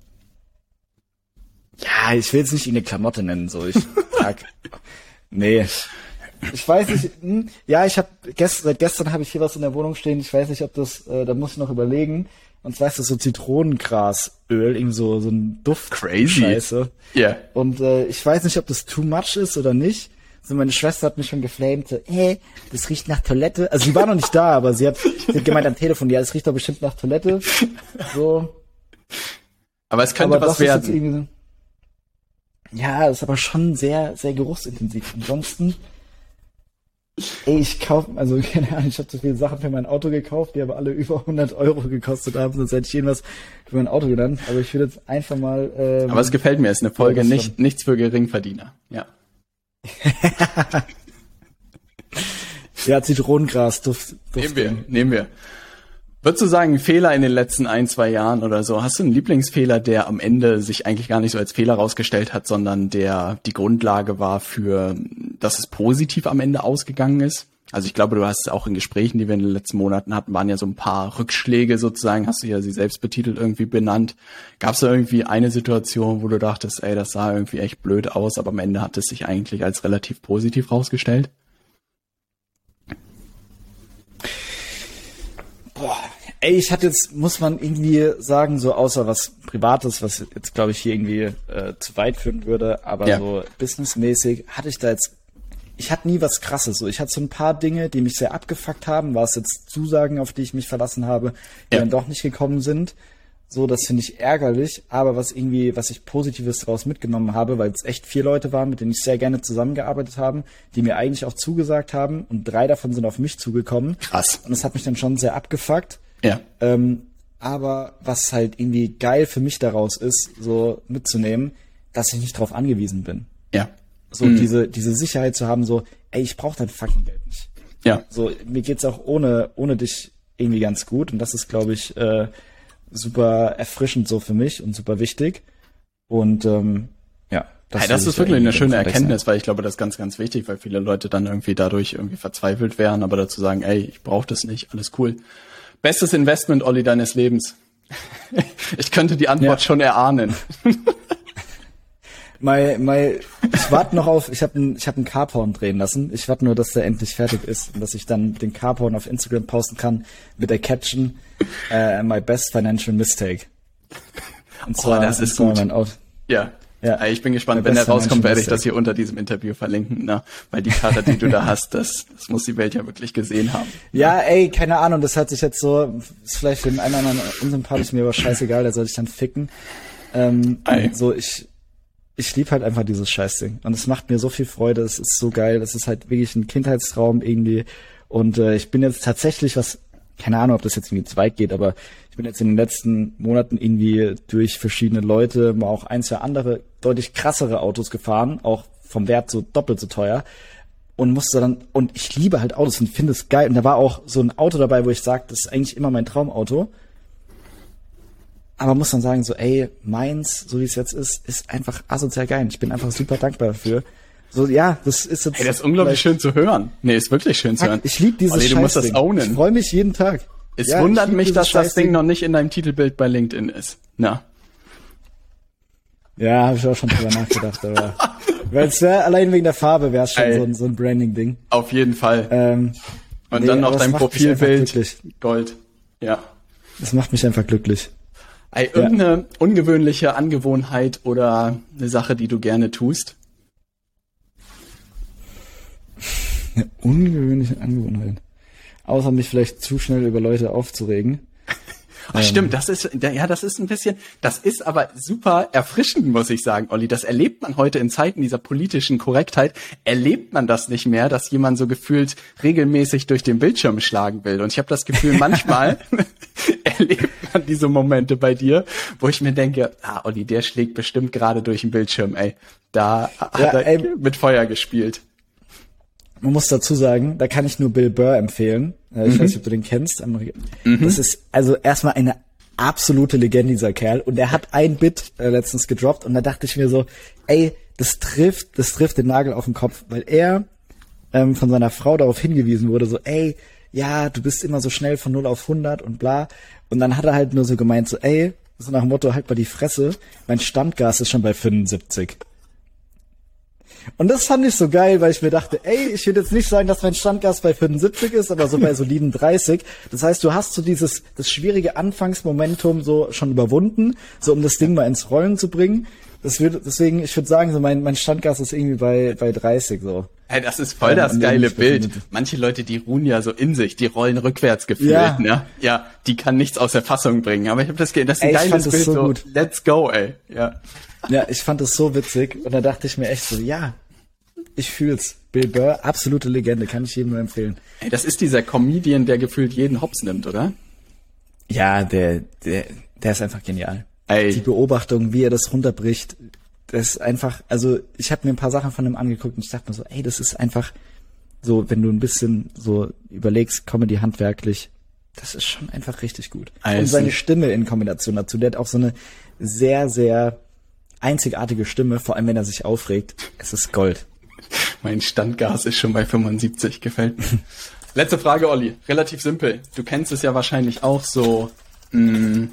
Ja, ich will jetzt nicht eine Klamotte nennen, so ich sag. nee. Ich weiß nicht, hm, ja, ich habe gest, seit gestern habe ich hier was in der Wohnung stehen. Ich weiß nicht, ob das, äh, da muss ich noch überlegen. Und zwar ist das so Zitronengrasöl, irgendwie so so ein Duft. Crazy. Scheiße. Ja. Yeah. Und äh, ich weiß nicht, ob das too much ist oder nicht. So meine Schwester hat mich schon geflamed, so, hey, das riecht nach Toilette. Also sie war noch nicht da, aber sie hat, sie hat gemeint am Telefon, ja, es riecht doch bestimmt nach Toilette. So. Aber es könnte aber was werden. So, ja, ist aber schon sehr, sehr geruchsintensiv. Ansonsten Ey, ich kaufe, also keine Ahnung, ich habe zu viele Sachen für mein Auto gekauft, die aber alle über 100 Euro gekostet haben, sonst hätte ich irgendwas für mein Auto genannt. Aber ich würde jetzt einfach mal. Ähm, aber es gefällt mir, es ist eine Folge nicht, nichts für Geringverdiener. Ja. Ja, Zitronengras, Duft, Duft. Nehmen wir, nehmen wir. Würdest du sagen, Fehler in den letzten ein, zwei Jahren oder so? Hast du einen Lieblingsfehler, der am Ende sich eigentlich gar nicht so als Fehler rausgestellt hat, sondern der die Grundlage war für, dass es positiv am Ende ausgegangen ist? Also ich glaube, du hast auch in Gesprächen, die wir in den letzten Monaten hatten, waren ja so ein paar Rückschläge sozusagen, hast du ja sie selbst betitelt irgendwie benannt. Gab es da irgendwie eine Situation, wo du dachtest, ey, das sah irgendwie echt blöd aus, aber am Ende hat es sich eigentlich als relativ positiv rausgestellt? Boah, ey, ich hatte jetzt, muss man irgendwie sagen, so außer was Privates, was jetzt glaube ich hier irgendwie äh, zu weit führen würde, aber ja. so businessmäßig hatte ich da jetzt, ich hatte nie was krasses. So, ich hatte so ein paar Dinge, die mich sehr abgefuckt haben, war es jetzt Zusagen, auf die ich mich verlassen habe, die ja. dann doch nicht gekommen sind. So, das finde ich ärgerlich, aber was irgendwie, was ich Positives daraus mitgenommen habe, weil es echt vier Leute waren, mit denen ich sehr gerne zusammengearbeitet haben, die mir eigentlich auch zugesagt haben und drei davon sind auf mich zugekommen. Krass. Und das hat mich dann schon sehr abgefuckt. Ja. Ähm, aber was halt irgendwie geil für mich daraus ist, so mitzunehmen, dass ich nicht drauf angewiesen bin. Ja. So diese, diese Sicherheit zu haben, so, ey, ich brauche dein fucking Geld nicht. Ja. So, mir geht's auch ohne, ohne dich irgendwie ganz gut. Und das ist, glaube ich, äh, super erfrischend so für mich und super wichtig. Und ähm, ja, Das, hey, das ist wirklich eine schöne Erkenntnis, weil ich glaube, das ist ganz, ganz wichtig, weil viele Leute dann irgendwie dadurch irgendwie verzweifelt wären, aber dazu sagen, ey, ich brauche das nicht, alles cool. Bestes Investment, Olli, deines Lebens. ich könnte die Antwort Ja. schon erahnen. Mal, mal, ich warte noch auf, ich habe ein, ich hab einen Carporn drehen lassen. Ich warte nur, dass der endlich fertig ist und dass ich dann den Carporn auf Instagram posten kann mit der Caption äh, My best financial mistake. Und Oh, das ist und zwar gut. Mein. Ja. Ja. Ich bin gespannt, Der wenn er beste rauskommt, werde ich das hier unter diesem Interview verlinken, ne? Weil die Karte, die du da hast, das, das muss die Welt ja wirklich gesehen haben. Ja, ey, keine Ahnung, das hat sich jetzt so, ist vielleicht für den einen oder anderen unsympathisch, mir aber scheißegal, der soll sich dann ficken. Ähm, so, ich, ich lieb halt einfach dieses Scheißding. Und es macht mir so viel Freude, es ist so geil, es ist halt wirklich ein Kindheitstraum irgendwie. Und äh, ich bin jetzt tatsächlich, was, keine Ahnung, ob das jetzt irgendwie zu weit geht, aber ich bin jetzt in den letzten Monaten irgendwie durch verschiedene Leute, mal auch ein, zwei andere, deutlich krassere Autos gefahren, auch vom Wert so doppelt so teuer und musste dann und ich liebe halt Autos und finde es geil und da war auch so ein Auto dabei, wo ich sage, das ist eigentlich immer mein Traumauto. Aber muss dann sagen so, ey, meins, so wie es jetzt ist, ist einfach asozial geil. Ich bin einfach super dankbar dafür. So ja, das ist jetzt Ey, das ist unglaublich schön zu hören. Nee, ist wirklich schön zu hören. Ich liebe dieses Olli, du musst das Scheißding. ownen. Ich freue mich jeden Tag. Es Ja, wundert mich, dass das Ding noch nicht in deinem Titelbild bei LinkedIn ist. Na. Ja, habe ich auch schon drüber nachgedacht, aber weil es wäre allein wegen der Farbe wäre es schon Ey. so ein, so ein Branding-Ding. Auf jeden Fall. Ähm, Und nee, dann noch dein Profilbild. Gold. Ja. das macht mich einfach glücklich. Ey, irgendeine ungewöhnliche Angewohnheit oder eine Sache, die du gerne tust? Eine ungewöhnliche Angewohnheit. Außer mich vielleicht zu schnell über Leute aufzuregen. Ach, stimmt, das ist, ja, das ist ein bisschen, das ist aber super erfrischend, muss ich sagen, Olli. Das erlebt man heute in Zeiten dieser politischen Korrektheit, erlebt man das nicht mehr, dass jemand so gefühlt regelmäßig durch den Bildschirm schlagen will. Und ich habe das Gefühl, manchmal erlebt man diese Momente bei dir, wo ich mir denke, ah, Olli, der schlägt bestimmt gerade durch den Bildschirm, ey. Da hat Ja, er ey. mit Feuer gespielt. Man muss dazu sagen, da kann ich nur Bill Burr empfehlen. Äh, Ich weiß nicht, ob du den kennst. Ameri- Das ist also erstmal eine absolute Legende, dieser Kerl. Und er hat ein Bit äh, letztens gedroppt und da dachte ich mir so, ey, das trifft, das trifft den Nagel auf den Kopf, weil er ähm, von seiner Frau darauf hingewiesen wurde, so, ey, ja, du bist immer so schnell von 0 auf 100 und bla. Und dann hat er halt nur so gemeint, so, ey, so nach dem Motto, halt mal die Fresse, mein Standgas ist schon bei 75. Und das fand ich so geil, weil ich mir dachte, ey, ich würde jetzt nicht sagen, dass mein Standgas bei 75 ist, aber so bei soliden 30. Das heißt, du hast so dieses, das schwierige Anfangsmomentum so schon überwunden, so um das Ding mal ins Rollen zu bringen. Das würde, deswegen, ich würde sagen, so mein, mein Standgas ist irgendwie bei, bei 30, so. Hey, das ist voll das geile Bild. Manche Leute, die ruhen ja so in sich, die rollen rückwärts gefühlt, Ja. ne? Ja, die kann nichts aus der Fassung bringen. Aber ich habe das, das ist ein Ey, geiles Bild, so so, gut. let's go, ey. Ja. Ja, ich fand das so witzig und da dachte ich mir echt so, ja, ich fühl's. Bill Burr, absolute Legende, kann ich jedem nur empfehlen. Ey, das ist dieser Comedian, der gefühlt jeden Hops nimmt, oder? Ja, der, der, der ist einfach genial. Ey. Die Beobachtung, wie er das runterbricht, das ist einfach, also ich habe mir ein paar Sachen von ihm angeguckt und ich dachte mir so, ey, das ist einfach so, wenn du ein bisschen so überlegst, Comedy handwerklich, das ist schon einfach richtig gut. Also- Und seine Stimme in Kombination dazu, der hat auch so eine sehr, sehr einzigartige Stimme, vor allem wenn er sich aufregt. Es ist Gold. Mein Standgas ist schon bei 75, gefällt mir. Letzte Frage, Olli. Relativ simpel. Du kennst es ja wahrscheinlich auch so, mh,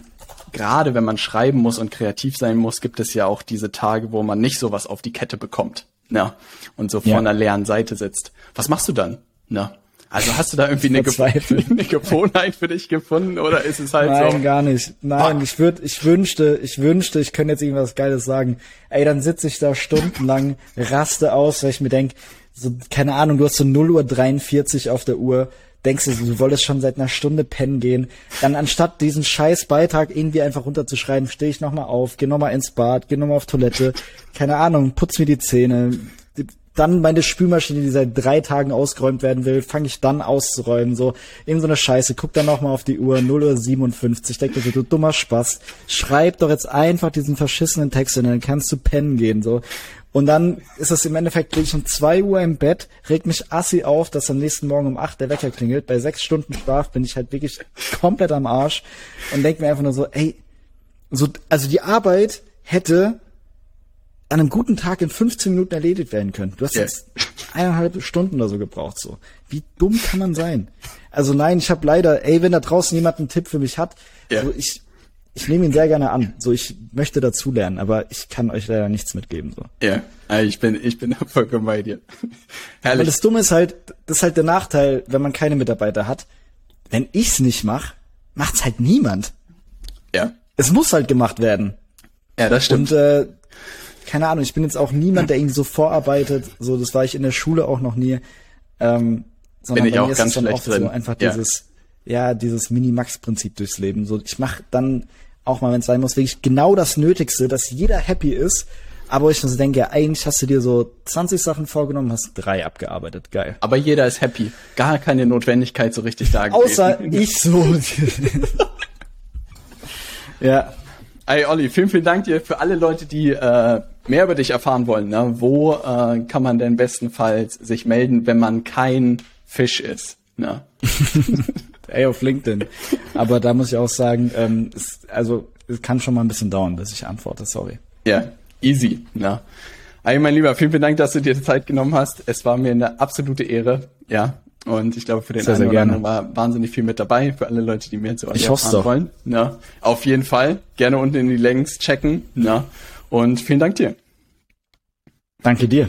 gerade wenn man schreiben muss und kreativ sein muss, gibt es ja auch diese Tage, wo man nicht sowas auf die Kette bekommt. Na, und so vor Ja. einer leeren Seite sitzt. Was machst du dann? Na, also hast du da irgendwie eine, Ge eine Gewohnheit für dich gefunden oder ist es halt Nein, so? gar nicht. Nein, Fuck. ich würde, ich wünschte, ich wünschte, ich könnte jetzt irgendwas Geiles sagen. Ey, dann sitze ich da stundenlang, raste aus, weil ich mir denk, so, keine Ahnung, du hast so 0 Uhr 43 auf der Uhr, denkst du, du wolltest schon seit einer Stunde pennen gehen. Dann anstatt diesen scheiß Beitrag irgendwie einfach runterzuschreiben, stehe ich nochmal auf, geh nochmal ins Bad, geh nochmal auf Toilette, keine Ahnung, putz mir die Zähne. Dann meine Spülmaschine, die seit drei Tagen ausgeräumt werden will, fange ich dann auszuräumen. So, irgend so eine Scheiße. Guck dann nochmal auf die Uhr, 0 Uhr 57. Denk dir, du dummer Spaß. Schreib doch jetzt einfach diesen verschissenen Text und dann kannst du pennen gehen. So. Und dann ist es im Endeffekt, liege ich um zwei Uhr im Bett, regt mich assi auf, dass am nächsten Morgen um acht der Wecker klingelt. Bei sechs Stunden Schlaf bin ich halt wirklich komplett am Arsch und denke mir einfach nur so, ey, so, also die Arbeit hätte an einem guten Tag in 15 Minuten erledigt werden können. Du hast yeah. jetzt eineinhalb Stunden oder so gebraucht, so. Wie dumm kann man sein? Also nein, ich habe leider, ey, wenn da draußen jemand einen Tipp für mich hat, yeah. so ich ich nehme ihn sehr gerne an. So, ich möchte dazulernen, aber ich kann euch leider nichts mitgeben. So. Ja, ich bin, ich bin vollkommen bei dir. Herrlich. Weil das Dumme ist halt, das ist halt der Nachteil, wenn man keine Mitarbeiter hat. Wenn ich's nicht mache, macht's halt niemand. Ja. Es muss halt gemacht werden. Ja, das stimmt. Und äh, keine Ahnung, ich bin jetzt auch niemand, der irgendwie so vorarbeitet. So, das war ich in der Schule auch noch nie. Ähm, sondern bin ich auch ganz schlecht drin. So einfach ja. dieses, ja, dieses Minimax-Prinzip durchs Leben. So, ich mache dann auch mal, wenn es sein muss, wirklich genau das Nötigste, dass jeder happy ist. Aber ich so denke, eigentlich hast du dir so 20 Sachen vorgenommen, hast drei abgearbeitet. Geil. Aber jeder ist happy. Gar keine Notwendigkeit so richtig da Außer ich so. ja. Ey, Olli, vielen, vielen Dank dir für alle Leute, die äh, mehr über dich erfahren wollen. Ne? Wo äh, kann man denn bestenfalls sich melden, wenn man kein Fisch ist? Ne? ey, auf LinkedIn. Aber da muss ich auch sagen, ähm, es, also es kann schon mal ein bisschen dauern, bis ich antworte, sorry. Ja, easy. Na. Also, mein Lieber, vielen, vielen Dank, dass du dir die Zeit genommen hast. Es war mir eine absolute Ehre, ja. Und ich glaube, für den sehr, einen oder anderen war wahnsinnig viel mit dabei, für alle Leute, die mehr zu euch erfahren wollen. Na, auf jeden Fall. Gerne unten in die Links checken. Na. Und vielen Dank dir. Danke dir.